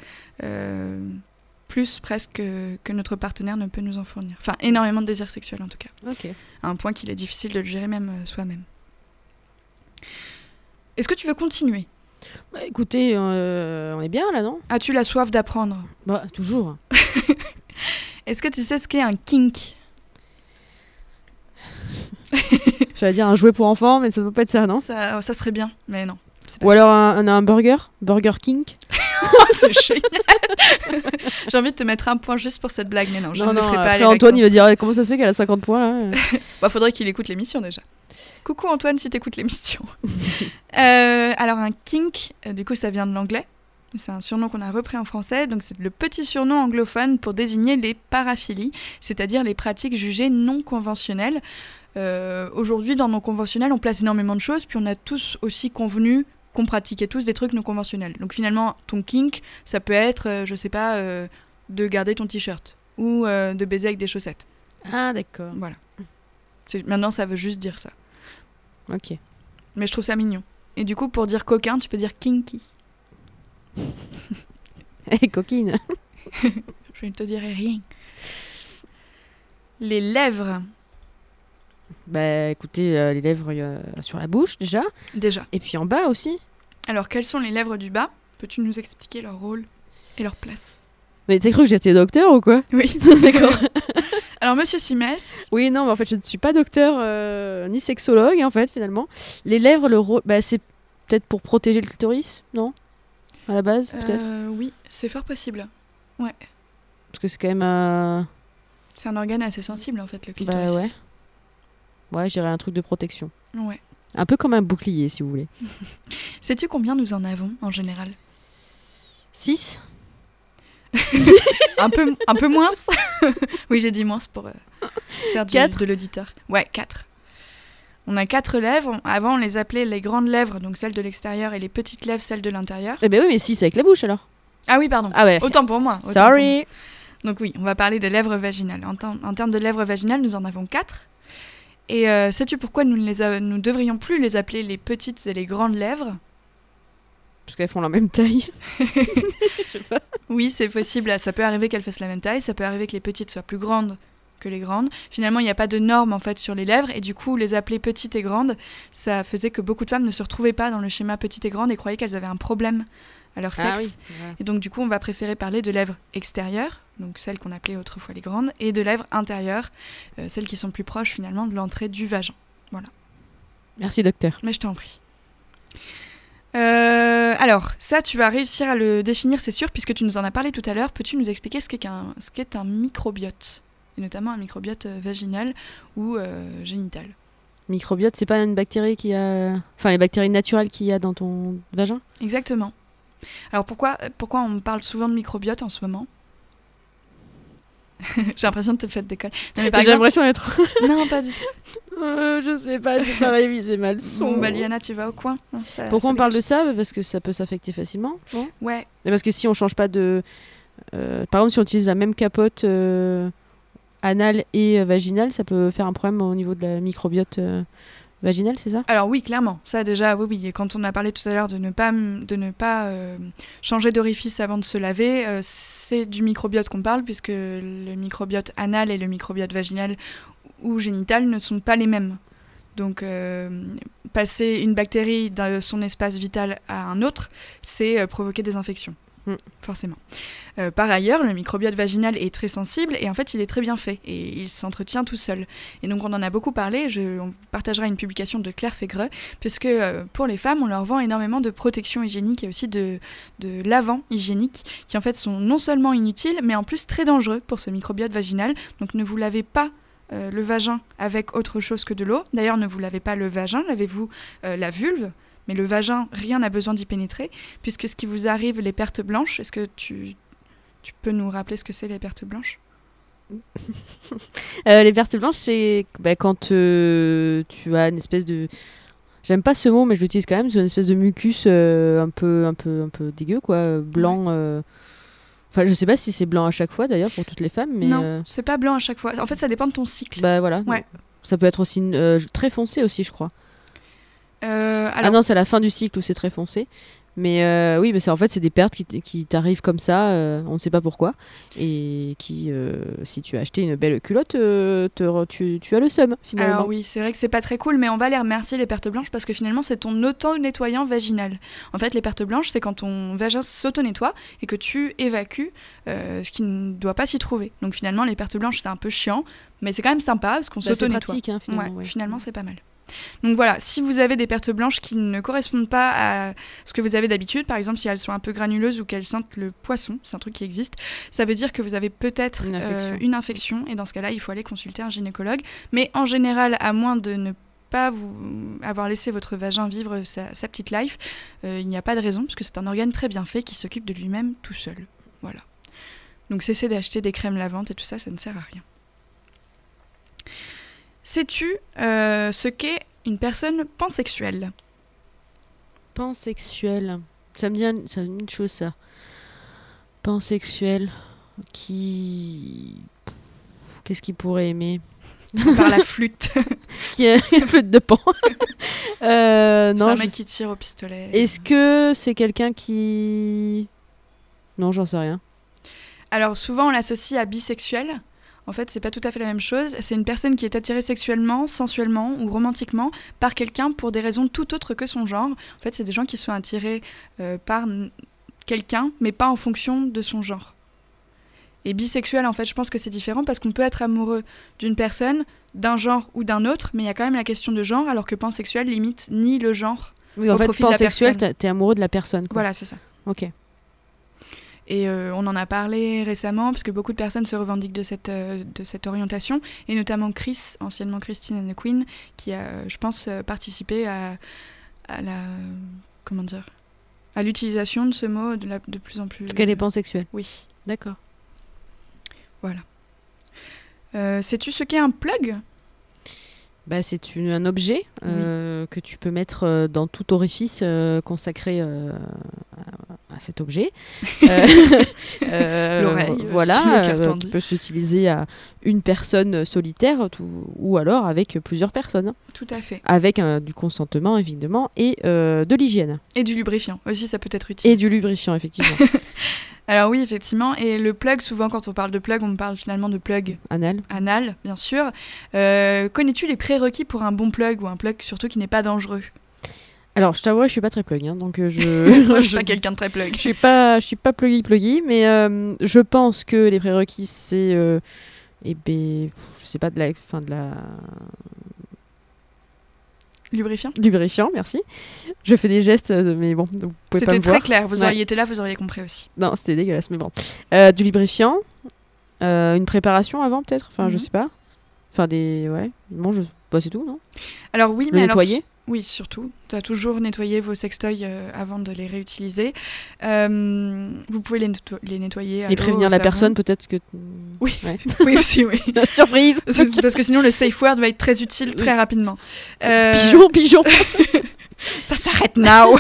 plus presque que, que notre partenaire ne peut nous en fournir. Enfin, énormément de désirs sexuels en tout cas, à un point qu'il est difficile de le gérer même soi-même. Est-ce que tu veux continuer? Bah, écoutez, on est bien là, non? As-tu la soif d'apprendre? Bah, toujours. Est-ce que tu sais ce qu'est un kink? J'allais dire un jouet pour enfants, mais ça peut pas être ça, non? Ça, ça serait bien, mais non. Ou alors un, un, un burger Burger King c'est génial. J'ai envie de te mettre un point juste pour cette blague, mais non, je ne le ferai pas. après Antoine, il va dire comment ça se fait qu'elle a 50 points là? Bah, faudrait qu'il écoute l'émission déjà. Coucou Antoine, si t'écoutes l'émission. Euh, alors un kink, euh, du coup, ça vient de l'anglais. C'est un surnom qu'on a repris en français, donc c'est le petit surnom anglophone pour désigner les paraphilies, c'est-à-dire les pratiques jugées non conventionnelles. Euh, Aujourd'hui, dans non conventionnels, on place énormément de choses, puis on a tous aussi convenu qu'on pratiquait tous des trucs non conventionnels. Donc finalement, ton kink, ça peut être, euh, je sais pas, euh, de garder ton t-shirt ou euh, de baiser avec des chaussettes. Ah, d'accord. Voilà. Maintenant, ça veut juste dire ça. Ok. Mais je trouve ça mignon. Et du coup, pour dire coquin, tu peux dire kinky. Hé, coquine Je ne te dirai rien. Les lèvres, Bah, écoutez, euh, les lèvres euh, sur la bouche déjà, déjà. et puis en bas aussi. Alors, quelles sont les lèvres du bas? Peux-tu nous expliquer leur rôle et leur place? Mais t'as cru que j'étais docteur ou quoi? Oui, d'accord. Alors, monsieur Simès, Oui, non, mais en fait, je ne suis pas docteur euh, ni sexologue, en fait, finalement. Les lèvres, le rôle, bah, c'est peut-être pour protéger le clitoris, non? À la base, peut-être? oui, c'est fort possible. Parce que c'est quand même. C'est un organe assez sensible, en fait, le clitoris. Bah ouais. Ouais, je dirais un truc de protection. Ouais. Un peu comme un bouclier, si vous voulez. Sais-tu combien nous en avons, en général? 6 un, peu, un peu moins? oui, j'ai dit moins pour euh, faire du- Quatre? de l'auditeur. Ouais, 4. On a quatre lèvres. Avant, on les appelait les grandes lèvres, donc celles de l'extérieur, et les petites lèvres, celles de l'intérieur. Eh ben oui, mais si, c'est avec la bouche alors. Ah oui, pardon. Ah ouais. Autant pour moi. autant pour Sorry. moi. Donc oui, on va parler des lèvres vaginales. En, en termes de lèvres vaginales, nous en avons quatre. Et euh, sais-tu pourquoi nous ne les a- nous devrions plus les appeler les petites et les grandes lèvres? Parce qu'elles font la même taille. Je sais pas. Oui, c'est possible. Ça peut arriver qu'elles fassent la même taille. Ça peut arriver que les petites soient plus grandes que les grandes. Finalement, il n'y a pas de norme en fait sur les lèvres et du coup, les appeler petites et grandes, ça faisait que beaucoup de femmes ne se retrouvaient pas dans le schéma petite et grande et croyaient qu'elles avaient un problème à leur sexe. Ah oui. voilà. Et donc du coup, on va préférer parler de lèvres extérieures, donc celles qu'on appelait autrefois les grandes, et de lèvres intérieures, euh, celles qui sont plus proches finalement de l'entrée du vagin. Merci docteur. Mais je t'en prie. Euh, alors, ça, tu vas réussir à le définir, c'est sûr, puisque tu nous en as parlé tout à l'heure. Peux-tu nous expliquer ce qu'est ce qu'est un microbiote Et notamment un microbiote euh, vaginal ou euh, génital? Microbiote, c'est pas une bactérie qui a. Enfin, les bactéries naturelles qu'il y a dans ton vagin? Exactement. Alors pourquoi, pourquoi on parle souvent de microbiote en ce moment? J'ai l'impression de te faire d'école. Non, mais par J'ai exemple... l'impression d'être. Non, pas du tout. Euh, je sais pas, j'ai pas révisé ma leçon. Bon, bah, Liana, tu vas au coin. Non, ça- Pourquoi ça on parle de ça Parce que ça peut s'affecter facilement. non Ouais, Mais parce que si on change pas de. euh, par exemple, si on utilise la même capote euh, anale et euh, vaginale, ça peut faire un problème au niveau de la microbiote euh, vaginale, c'est ça? Alors oui, clairement, ça déjà, oui, oui. Quand on a parlé tout à l'heure de ne pas, de ne pas euh, changer d'orifice avant de se laver, euh, c'est du microbiote qu'on parle, puisque le microbiote anal et le microbiote vaginal ou génital ne sont pas les mêmes. Donc euh, passer une bactérie de son espace vital à un autre, c'est provoquer des infections. Mm. Forcément. Euh, par ailleurs, le microbiote vaginal est très sensible et en fait il est très bien fait et il s'entretient tout seul. Et donc on en a beaucoup parlé, je, on partagera une publication de Claire Fégreux, puisque euh, pour les femmes on leur vend énormément de protections hygiéniques et aussi de, de lavants hygiéniques qui en fait sont non seulement inutiles mais en plus très dangereux pour ce microbiote vaginal. Donc ne vous lavez pas euh, le vagin avec autre chose que de l'eau. D'ailleurs ne vous lavez pas le vagin, lavez-vous la vulve? Mais le vagin, rien n'a besoin d'y pénétrer, puisque ce qui vous arrive, les pertes blanches, est-ce que tu, tu peux nous rappeler ce que c'est les pertes blanches? Euh, Les pertes blanches, c'est bah, quand euh, tu as une espèce de. J'aime pas ce mot, mais je l'utilise quand même. C'est une espèce de mucus euh, un peu, un peu, un peu dégueu, quoi, blanc. Enfin, je sais pas si c'est blanc à chaque fois, d'ailleurs, pour toutes les femmes, mais Non, c'est pas blanc à chaque fois. En fait, ça dépend de ton cycle. bah voilà. Ouais. Ça peut être aussi très foncé aussi, je crois. Euh, Ah non, c'est à la fin du cycle où c'est très foncé. Mais euh, oui, mais c'est en fait c'est des pertes qui, t'arrivent comme ça, euh, on ne sait pas pourquoi, et qui, euh, si tu as acheté une belle culotte, te tu, tu as le seum finalement. Alors oui, c'est vrai que c'est pas très cool, mais on va les remercier les pertes blanches parce que finalement c'est ton auto-nettoyant vaginal. En fait, les pertes blanches, c'est quand ton vagin s'auto-nettoie et que tu évacues ce qui ne doit pas s'y trouver. Donc finalement, les pertes blanches, c'est un peu chiant, mais c'est quand même sympa parce qu'on Bah, c'est s'auto-nettoie. pratique hein, finalement. Ouais, ouais. finalement, c'est pas mal. Donc voilà, si vous avez des pertes blanches qui ne correspondent pas à ce que vous avez d'habitude, par exemple si elles sont un peu granuleuses ou qu'elles sentent le poisson, c'est un truc qui existe, ça veut dire que vous avez peut-être Une euh, infection. une infection et dans ce cas-là, il faut aller consulter un gynécologue. Mais en général, à moins de ne pas vous avoir laissé votre vagin vivre sa, sa petite life, euh, il n'y a pas de raison parce que c'est un organe très bien fait qui s'occupe de lui-même tout seul. Voilà. Donc cessez d'acheter des crèmes lavantes et tout ça, ça ne sert à rien. Sais-tu euh, ce qu'est une personne pansexuelle? Pansexuel. Ça me dit, un- ça me dit une chose ça. Pansexuel. Qui. Qu'est-ce qu'il pourrait aimer? Par la flûte. Qui a une flûte de pan. Euh, C'est non, un mec qui tire au pistolet. Est-ce que c'est quelqu'un qui. Non, j'en sais rien. Alors souvent on l'associe à bisexuel? En fait, c'est pas tout à fait la même chose. C'est une personne qui est attirée sexuellement, sensuellement ou romantiquement par quelqu'un pour des raisons tout autres que son genre. En fait, c'est des gens qui sont attirés euh, par quelqu'un, mais pas en fonction de son genre. Et bisexuel, en fait, je pense que c'est différent parce qu'on peut être amoureux d'une personne, d'un genre ou d'un autre, mais il y a quand même la question de genre, alors que pansexuel limite ni le genre. Oui, en Au fait, pansexuel, t'es amoureux de la personne. Quoi. Voilà, c'est ça. Ok. Et euh, on en a parlé récemment, parce que beaucoup de personnes se revendiquent de cette, euh, de cette orientation, et notamment Chris, anciennement Christine and the Queen, qui a, je pense, euh, participé à, à la. Comment dire À l'utilisation de ce mot de, la, de plus en plus. Parce qu'elle est pansexuelle. Oui. D'accord. Voilà. Euh, Sais-tu ce qu'est un plug? Bah, c'est une- un objet euh, que tu peux mettre euh, dans tout orifice euh, consacré euh, à, à cet objet. L'oreille, voilà, qui peut s'utiliser à une personne solitaire tout- ou alors avec plusieurs personnes, Tout à fait. avec du consentement évidemment et de l'hygiène Et du lubrifiant aussi, ça peut être utile. et du lubrifiant effectivement. Alors oui, effectivement. Et le plug, souvent quand on parle de plug, on parle finalement de plug Anal. anal, bien sûr. Euh, Connais-tu les prérequis pour un bon plug ou un plug surtout qui n'est pas dangereux? Alors je t'avoue, je suis pas très plug, hein, donc euh, je Moi, je suis pas quelqu'un de très plug. Je suis pas, je suis pas pluggy pluggy, mais euh, je pense que les prérequis c'est, euh, eh ben, je sais pas de la, fin de la Lubrifiant? Lubrifiant, merci. Je fais des gestes, euh, mais bon, vous pouvez pas C'était me très voir. clair. Vous Ouais. auriez été là, vous auriez compris aussi. Non, c'était dégueulasse, mais bon. Euh, du lubrifiant, euh, une préparation avant peut-être, enfin je Mhm. sais pas. Enfin des, ouais, bon, je, bah, c'est tout, non? Alors oui, Le mais alors, nettoyer? Oui, surtout. Tu as toujours nettoyé vos sextoys euh, avant de les réutiliser. Euh, vous pouvez les, netto- les nettoyer. à et prévenir la personne peut-être que. Oui. Ouais. Oui, aussi, oui. Surprise. Parce que sinon, le safe word va être très utile très rapidement. Euh, Pigeon, pigeon. Ça s'arrête now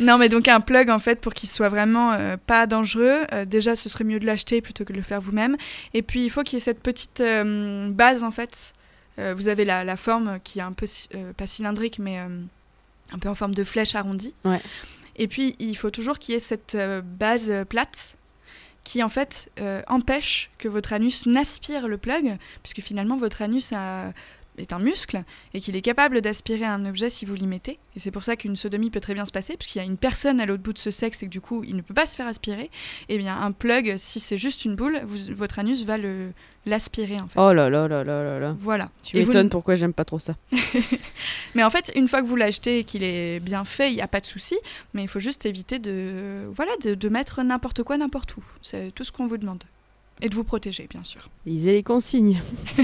Non, mais donc un plug, en fait, pour qu'il soit vraiment euh, pas dangereux, euh, déjà, ce serait mieux de l'acheter plutôt que de le faire vous-même. Et puis, il faut qu'il y ait cette petite euh, base, en fait. Euh, vous avez la, la forme qui est un peu, euh, pas cylindrique, mais euh, un peu en forme de flèche arrondie. Ouais. Et puis, il faut toujours qu'il y ait cette base plate qui, en fait, euh, empêche que votre anus n'aspire le plug, puisque finalement, votre anus a- est un muscle et qu'il est capable d'aspirer un objet si vous l'y mettez. Et c'est pour ça qu'une sodomie peut très bien se passer, puisqu'il y a une personne à l'autre bout de ce sexe et que du coup, il ne peut pas se faire aspirer. Et bien, un plug, si c'est juste une boule, vous- votre anus va le l'aspirer, en fait. Oh là là là là là là. Voilà. Tu vous m'étonnes ne- pourquoi j'aime pas trop ça. Mais en fait, une fois que vous l'achetez et qu'il est bien fait, il n'y a pas de souci. Mais il faut juste éviter de, voilà, de, de mettre n'importe quoi n'importe où. C'est tout ce qu'on vous demande. Et de vous protéger, bien sûr. Lisez les consignes.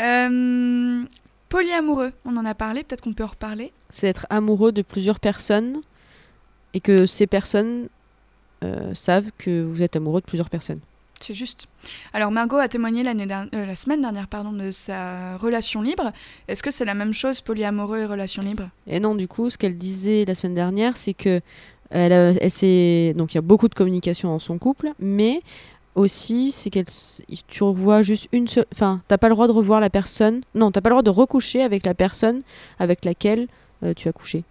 Euh, polyamoureux, on en a parlé, peut-être qu'on peut en reparler. c'est être amoureux de plusieurs personnes et que ces personnes euh, savent que vous êtes amoureux de plusieurs personnes. C'est juste. Alors Margot a témoigné l'année euh, la semaine dernière pardon, de sa relation libre. Est-ce que c'est la même chose, polyamoureux et relation libre? Et non, du coup, ce qu'elle disait la semaine dernière, c'est que elle, elle donc il y a beaucoup de communication dans son couple, mais aussi c'est qu'elle tu revois juste une seule enfin t'as pas le droit de revoir la personne non t'as pas le droit de recoucher avec la personne avec laquelle euh, tu as couché.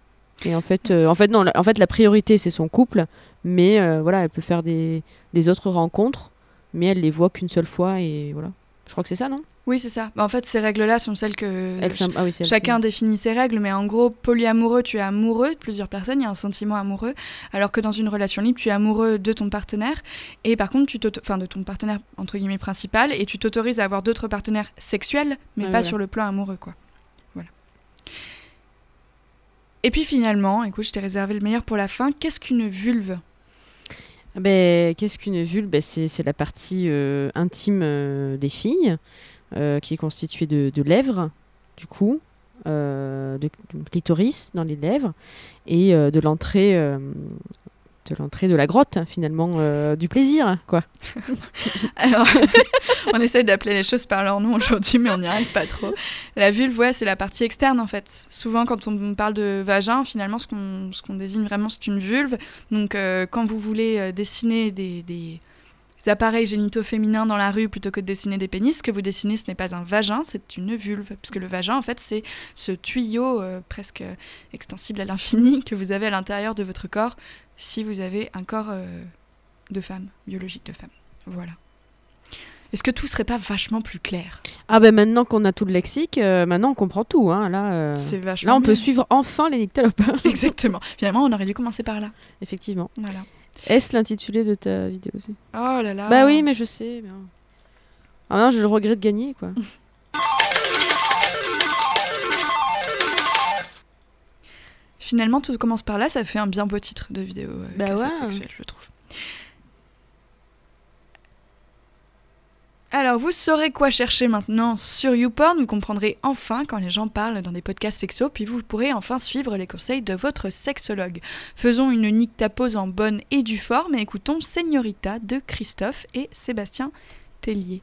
Et en fait euh, en fait non la- en fait la priorité c'est son couple mais euh, voilà elle peut faire des, des autres rencontres mais elle les voit qu'une seule fois et voilà. Je crois que c'est ça non? Oui, c'est ça. Bah, en fait, ces règles-là sont celles que ah oui, chacun définit ses règles, mais en gros, polyamoureux, tu es amoureux de plusieurs personnes, il y a un sentiment amoureux, alors que dans une relation libre, tu es amoureux de ton partenaire, et par contre, tu enfin de ton partenaire entre guillemets principal, et tu t'autorises à avoir d'autres partenaires sexuels, mais Ouais, pas voilà. sur le plan amoureux, quoi. Voilà. Et puis finalement, écoute, je t'ai réservé le meilleur pour la fin. Qu'est-ce qu'une vulve? Ben, Qu'est-ce qu'une vulve? Ben, c'est, la partie euh, intime euh, des filles, qui est constituée de, de lèvres, du cou, euh, de, clitoris dans les lèvres, et euh, de l'entrée. euh, de l'entrée de la grotte finalement euh, du plaisir quoi Alors, on essaye d'appeler les choses par leur nom aujourd'hui, mais on n'y arrive pas trop. La vulve, ouais, c'est la partie externe en fait. Souvent, quand on parle de vagin, finalement, ce qu'on désigne vraiment, c'est une vulve. Donc, euh, quand vous voulez euh, dessiner des, des appareils génitaux féminins dans la rue plutôt que de dessiner des pénis, ce que vous dessinez, ce n'est pas un vagin, c'est une vulve. Puisque le vagin, en fait, c'est ce tuyau euh, presque extensible à l'infini que vous avez à l'intérieur de votre corps si vous avez un corps euh, de femme, biologique de femme. Voilà. Est-ce que tout serait pas vachement plus clair? Ah ben maintenant qu'on a tout le lexique euh, maintenant on comprend tout hein. là euh, là on peut suivre enfin les nyctalopes Exactement. Finalement, on aurait dû commencer par là. effectivement Voilà. Est-ce l'intitulé de ta vidéo aussi? Oh là là. Bah oui, mais je sais. mais- Ah non, j'ai le regret de gagner, quoi. Finalement, tout commence par là. Ça fait un bien beau titre de vidéo euh, Bah cassette ouais. sexuelle, je trouve. Alors, vous saurez quoi chercher maintenant sur YouPorn. Vous comprendrez enfin quand les gens parlent dans des podcasts sexo, puis vous pourrez enfin suivre les conseils de votre sexologue. Faisons une nictapose en bonne et due forme et écoutons Señorita de Christophe et Sébastien Tellier.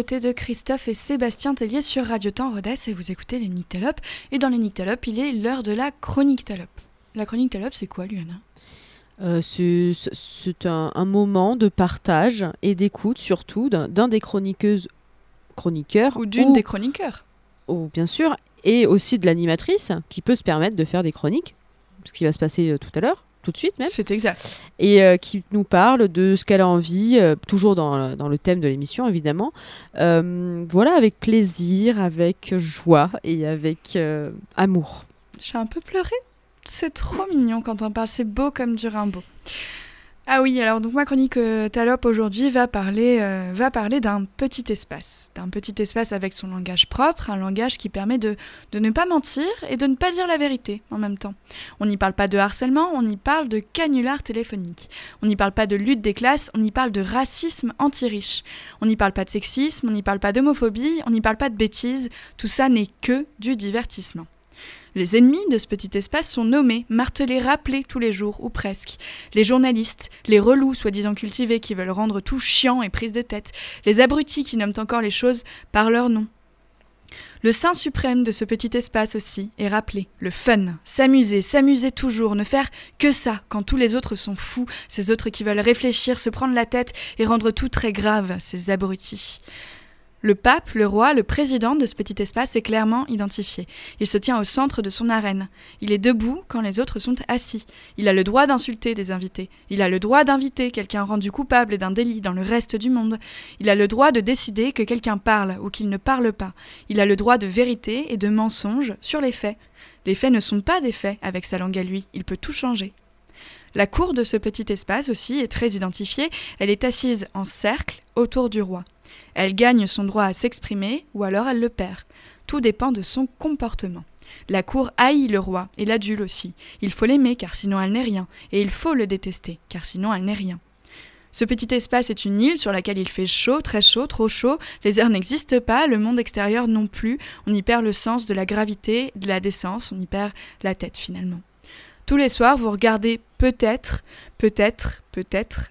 nouveauté de Christophe et Sébastien Tellier sur Radio Temps Rodez et vous écoutez les Nictalopes. Et dans les Nictalopes, il est l'heure de la chronique Talope. La chronique Talope, c'est quoi, Luana euh, C'est un, moment de partage et d'écoute, surtout, d'un des chroniqueuses, chroniqueurs. Ou d'une des chroniqueurs. Ou bien sûr, et aussi de l'animatrice qui peut se permettre de faire des chroniques, ce qui va se passer euh, tout à l'heure tout de suite même. C'est exact. Et euh, qui nous parle de ce qu'elle a envie, euh, toujours dans, dans, le thème de l'émission évidemment. Euh, voilà, avec plaisir, avec joie et avec amour. J'ai un peu pleuré. C'est trop mignon quand on parle, c'est beau comme du Rimbaud. Ah oui, alors donc ma chronique euh, Talop aujourd'hui va parler, euh, parler d'un petit espace, d'un petit espace avec son langage propre, un langage qui permet de, de ne pas mentir et de ne pas dire la vérité en même temps. On n'y parle pas de harcèlement, on y parle de canular téléphonique. On n'y parle pas de lutte des classes, on y parle de racisme anti-riche. On n'y parle pas de sexisme, on n'y parle pas d'homophobie, on n'y parle pas de bêtises, tout ça n'est que du divertissement. Les ennemis de ce petit espace sont nommés, martelés, rappelés tous les jours, ou presque. Les journalistes, les relous soi-disant cultivés qui veulent rendre tout chiant et prise de tête, les abrutis qui nomment encore les choses par leur nom. Le saint suprême de ce petit espace aussi est rappelé, le fun, s'amuser, s'amuser toujours, ne faire que ça quand tous les autres sont fous, ces autres qui veulent réfléchir, se prendre la tête et rendre tout très grave, ces abrutis. Le pape, le roi, le président de ce petit espace est clairement identifié. Il se tient au centre de son arène. Il est debout quand les autres sont assis. Il a le droit d'insulter des invités. Il a le droit d'inviter quelqu'un rendu coupable d'un délit dans le reste du monde. Il a le droit de décider que quelqu'un parle ou qu'il ne parle pas. Il a le droit de vérité et de mensonge sur les faits. Les faits ne sont pas des faits avec sa langue à lui. Il peut tout changer. La cour de ce petit espace aussi est très identifiée. Elle est assise en cercle autour du roi. Elle gagne son droit à s'exprimer ou alors elle le perd. Tout dépend de son comportement. La cour haït le roi et l'adulte aussi. Il faut l'aimer car sinon elle n'est rien, et il faut le détester car sinon elle n'est rien. Ce petit espace est une île sur laquelle il fait chaud, très chaud, trop chaud, les airs n'existent pas, le monde extérieur non plus, on y perd le sens de la gravité, de la décence, on y perd la tête finalement. Tous les soirs, vous regardez peut-être, peut-être, peut-être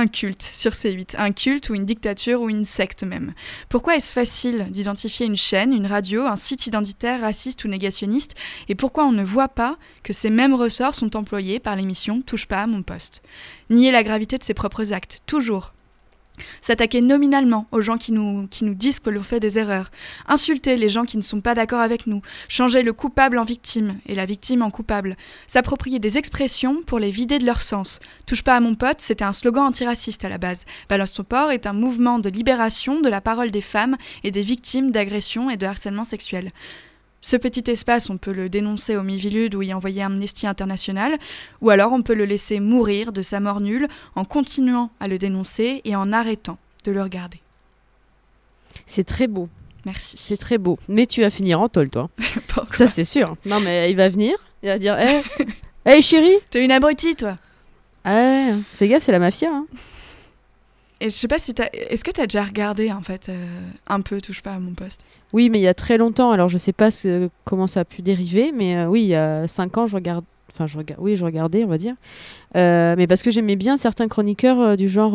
un culte sur C8, un culte ou une dictature ou une secte même. Pourquoi est-ce facile d'identifier une chaîne, une radio, un site identitaire raciste ou négationniste et pourquoi on ne voit pas que ces mêmes ressorts sont employés par l'émission Touche pas à mon poste? Nier la gravité de ses propres actes, toujours, S'attaquer nominalement aux gens qui nous, disent que l'on fait des erreurs. Insulter les gens qui ne sont pas d'accord avec nous. Changer le coupable en victime et la victime en coupable. S'approprier des expressions pour les vider de leur sens. Touche pas à mon pote, c'était un slogan antiraciste à la base. Balance ton port est un mouvement de libération de la parole des femmes et des victimes d'agressions et de harcèlement sexuel. Ce petit espace, on peut le dénoncer au Mivilude ou y envoyer Amnesty International, ou alors on peut le laisser mourir de sa mort nulle en continuant à le dénoncer et en arrêtant de le regarder. C'est très beau. Merci. C'est très beau. Mais tu vas finir en tôle, toi. Ça, c'est sûr. Non, mais il va venir. Il va dire Hé, hey, chérie T'es une abrutie, toi Ah, fais gaffe, c'est la mafia. Hein. Et je sais pas si. Est-ce que tu as déjà regardé, en fait, euh, un peu Touche pas à mon poste? Oui, mais il y a très longtemps. Alors, je sais pas ce, comment ça a pu dériver, mais euh, oui, il y a 5 ans, je regarde. Enfin, je regarde. Oui, je regardais, on va dire. Euh, mais parce que j'aimais bien certains chroniqueurs du genre.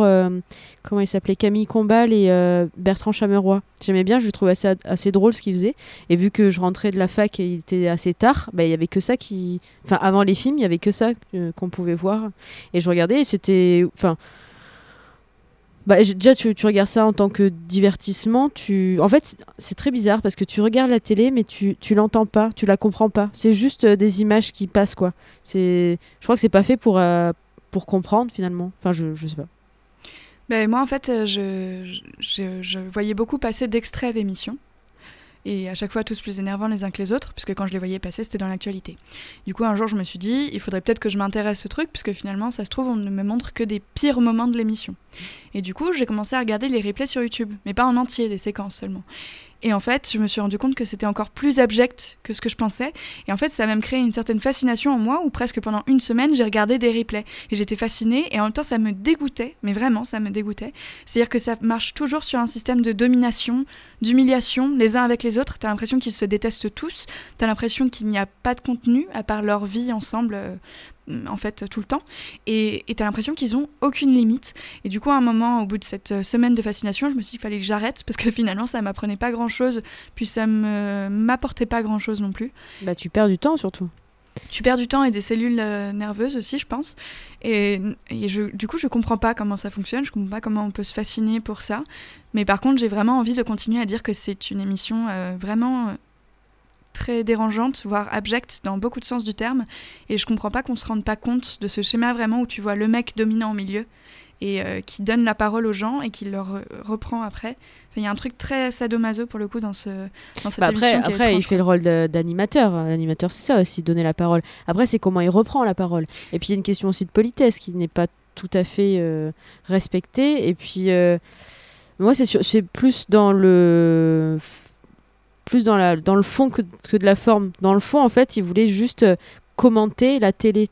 comment il s'appelait Camille Combal et Bertrand Chameroy. J'aimais bien, je trouvais assez, assez drôle ce qu'ils faisaient. Et vu que je rentrais de la fac et il était assez tard, bah, il y avait que ça qui. Enfin, avant les films, il y avait que ça qu'on pouvait voir. Et je regardais et c'était. Enfin bah, déjà, tu, regardes ça en tant que divertissement. Tu... En fait, c'est très bizarre parce que tu regardes la télé, mais tu, tu l'entends pas, tu la comprends pas. C'est juste euh, des images qui passent, quoi. Je crois que c'est pas fait pour, euh, pour comprendre finalement. Enfin, je, je sais pas. Ben, moi, en fait, euh, je, je, je voyais beaucoup passer d'extraits d'émissions et à chaque fois tous plus énervants les uns que les autres, puisque quand je les voyais passer, c'était dans l'actualité. Du coup, un jour, je me suis dit, il faudrait peut-être que je m'intéresse à ce truc, puisque finalement, ça se trouve, on ne me montre que des pires moments de l'émission. Et du coup, j'ai commencé à regarder les replays sur YouTube, mais pas en entier, des séquences seulement. Et en fait, je me suis rendu compte que c'était encore plus abject que ce que je pensais. Et en fait, ça a même créé une certaine fascination en moi où presque pendant une semaine, j'ai regardé des replays. Et j'étais fascinée et en même temps, ça me dégoûtait. Mais vraiment, ça me dégoûtait. C'est-à-dire que ça marche toujours sur un système de domination, d'humiliation, les uns avec les autres. T'as l'impression qu'ils se détestent tous. T'as l'impression qu'il n'y a pas de contenu à part leur vie ensemble euh, en fait tout le temps et tu as l'impression qu'ils ont aucune limite et du coup à un moment au bout de cette euh, semaine de fascination je me suis dit qu'il fallait que j'arrête parce que finalement ça m'apprenait pas grand chose puis ça m'apportait pas grand chose non plus bah tu perds du temps surtout tu perds du temps et des cellules euh, nerveuses aussi je pense. Et, du coup je comprends pas comment ça fonctionne je comprends pas comment on peut se fasciner pour ça. Mais par contre j'ai vraiment envie de continuer à dire que c'est une émission euh, vraiment très dérangeante, voire abjecte dans beaucoup de sens du terme. Et je comprends pas qu'on se rende pas compte de ce schéma vraiment où tu vois le mec dominant au milieu et euh, qui donne la parole aux gens et qui leur reprend après. Il y a un truc très sadomaso pour le coup dans, ce, dans cette bah après, après il fait le rôle d'animateur. L'animateur, c'est ça aussi, donner la parole. Après, c'est comment il reprend la parole. Et puis, il y a une question aussi de politesse qui n'est pas tout à fait euh, respectée. Et puis, euh, moi, c'est plus dans le plus dans, la, dans le fond que, que, de la forme. Dans le fond, en fait, ils voulaient juste euh, commenter la télé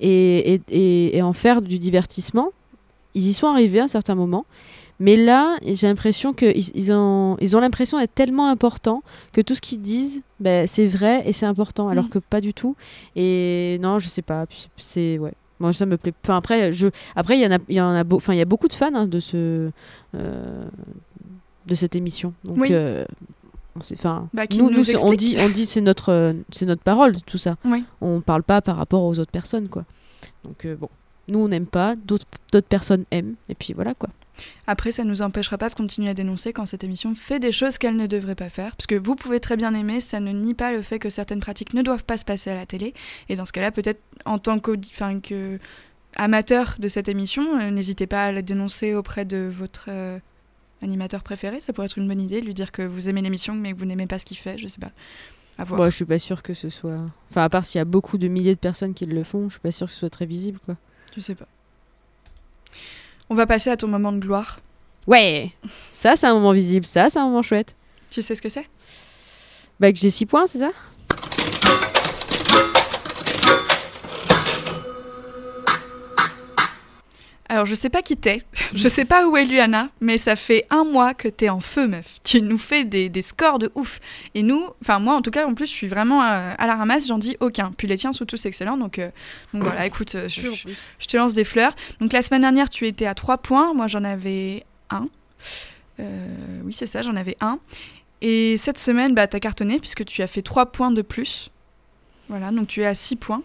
et, et, et, en faire du divertissement. Ils y sont arrivés à un certain moment. Mais là, j'ai l'impression qu'ils ils ont, ils ont l'impression d'être tellement importants que tout ce qu'ils disent, ben, c'est vrai et c'est important, alors mm. que pas du tout. Et non, je sais pas. C'est ouais. Moi, ça me plaît. Enfin, après, je, après, il y en a, il y en a, enfin, il y a beaucoup de fans hein, de ce, euh, de cette émission. Donc, oui. Euh, enfin, Bah, nous, nous nous, c'est- on dit, on dit, c'est notre, c'est notre parole, tout ça. Oui. On parle pas par rapport aux autres personnes, quoi. Donc euh, bon, nous on n'aime pas, d'autres, personnes aiment, et puis voilà quoi. Après, ça nous empêchera pas de continuer à dénoncer quand cette émission fait des choses qu'elle ne devrait pas faire. Parce que vous pouvez très bien aimer, ça ne nie pas le fait que certaines pratiques ne doivent pas se passer à la télé. Et dans ce cas-là, peut-être en tant qu'audi- enfin, que amateur de cette émission, euh, n'hésitez pas à la dénoncer auprès de votre euh, animateur préféré. Ça pourrait être une bonne idée de lui dire que vous aimez l'émission mais que vous n'aimez pas ce qu'il fait. Je sais pas. À voir. Moi, je suis pas sûre que ce soit. Enfin, à part s'il y a beaucoup de milliers de personnes qui le font, je suis pas sûre que ce soit très visible, quoi. Je sais pas. On va passer à ton moment de gloire. Ouais Ça, c'est un moment visible, ça, c'est un moment chouette. Tu sais ce que c'est? Bah, que j'ai 6 points, c'est ça? Alors, je sais pas qui t'es, je sais pas où est Luana, mais ça fait un mois que t'es en feu, meuf. Tu nous fais des, des scores de ouf. Et nous, enfin, moi en tout cas, en plus, je suis vraiment à, à la ramasse, j'en dis aucun. Puis les tiens sont tous excellents, donc, euh, donc voilà, écoute, euh, je, je- je te lance des fleurs. Donc la semaine dernière, tu étais à 3 points, moi j'en avais un. Euh, oui, c'est ça, j'en avais un. Et cette semaine, bah, t'as cartonné puisque tu as fait 3 points de plus. Voilà, donc tu es à 6 points.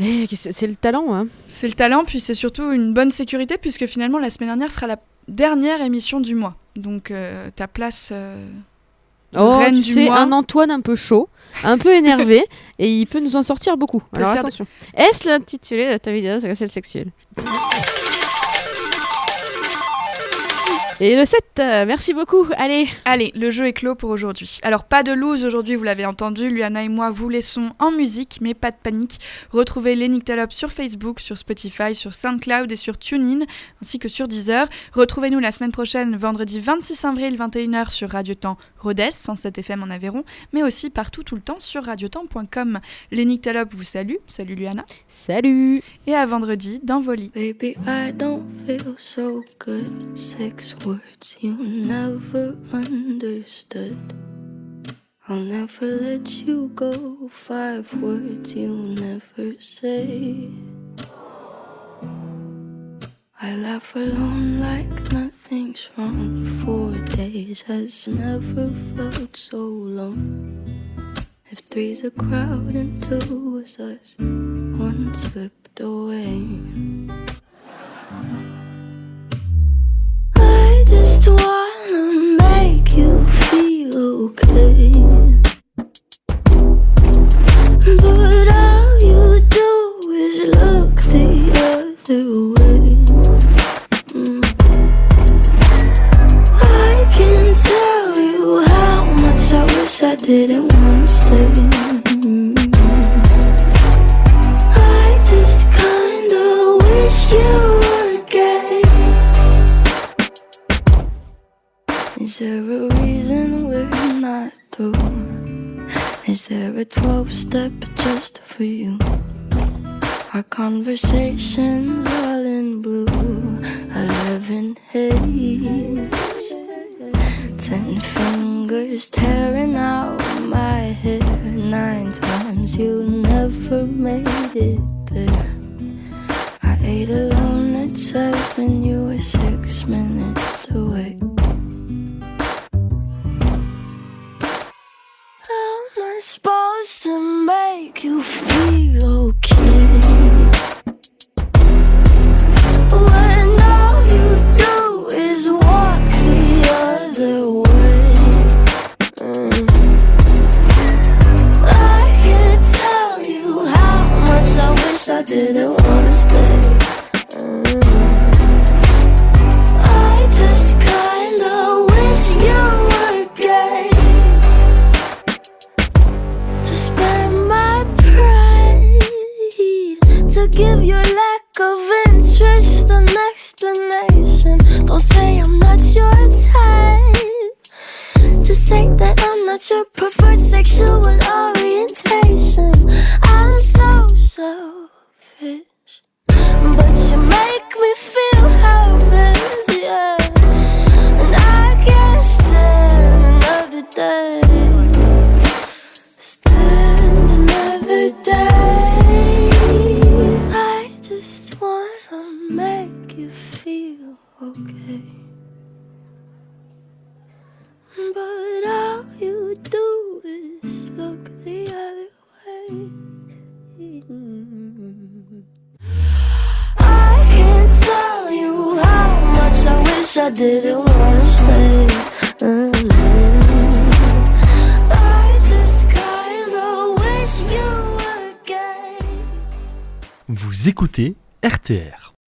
Eh, c'est le talent, hein C'est le talent, puis c'est surtout une bonne sécurité, puisque finalement, la semaine dernière sera la dernière émission du mois. Donc, euh, ta place. euh, Oh, reine tu du sais, mois. un Antoine un peu chaud, un peu énervé, et il peut nous en sortir beaucoup. Alors de- attention. Est-ce l'intitulé de ta vidéo C'est le Et le 7, euh, merci beaucoup. Allez, Allez, le jeu est clos pour aujourd'hui. Alors, pas de loose aujourd'hui, vous l'avez entendu. Luana et moi vous laissons en musique, mais pas de panique. Retrouvez les Nyctalopes sur Facebook, sur Spotify, sur SoundCloud et sur TuneIn, ainsi que sur Deezer. Retrouvez-nous la semaine prochaine, vendredi 26 avril, 21h, sur Radio Temps Rodez, 107 FM en Aveyron, mais aussi partout, tout le temps, sur radiotemps.com. Les Nyctalopes vous saluent. Salut Luana. salut Et à vendredi dans vos lits. Baby, I don't feel so good. Six words you never understood. I'll never let you go. Five words you never say. I laugh alone like nothing's wrong. Four days has never felt so long. If three's a crowd and two was us, one slipped away. I just wanna make you feel okay. But all you do is look the other way. Much I didn't wanna stay. I just kinda wish you were gay. Is there a reason we're not through? Is there a 12 step just for you? Our conversations all in blue, 11 haze. Ten fingers tearing out my hair. Nine times you never made it écoutez RTR.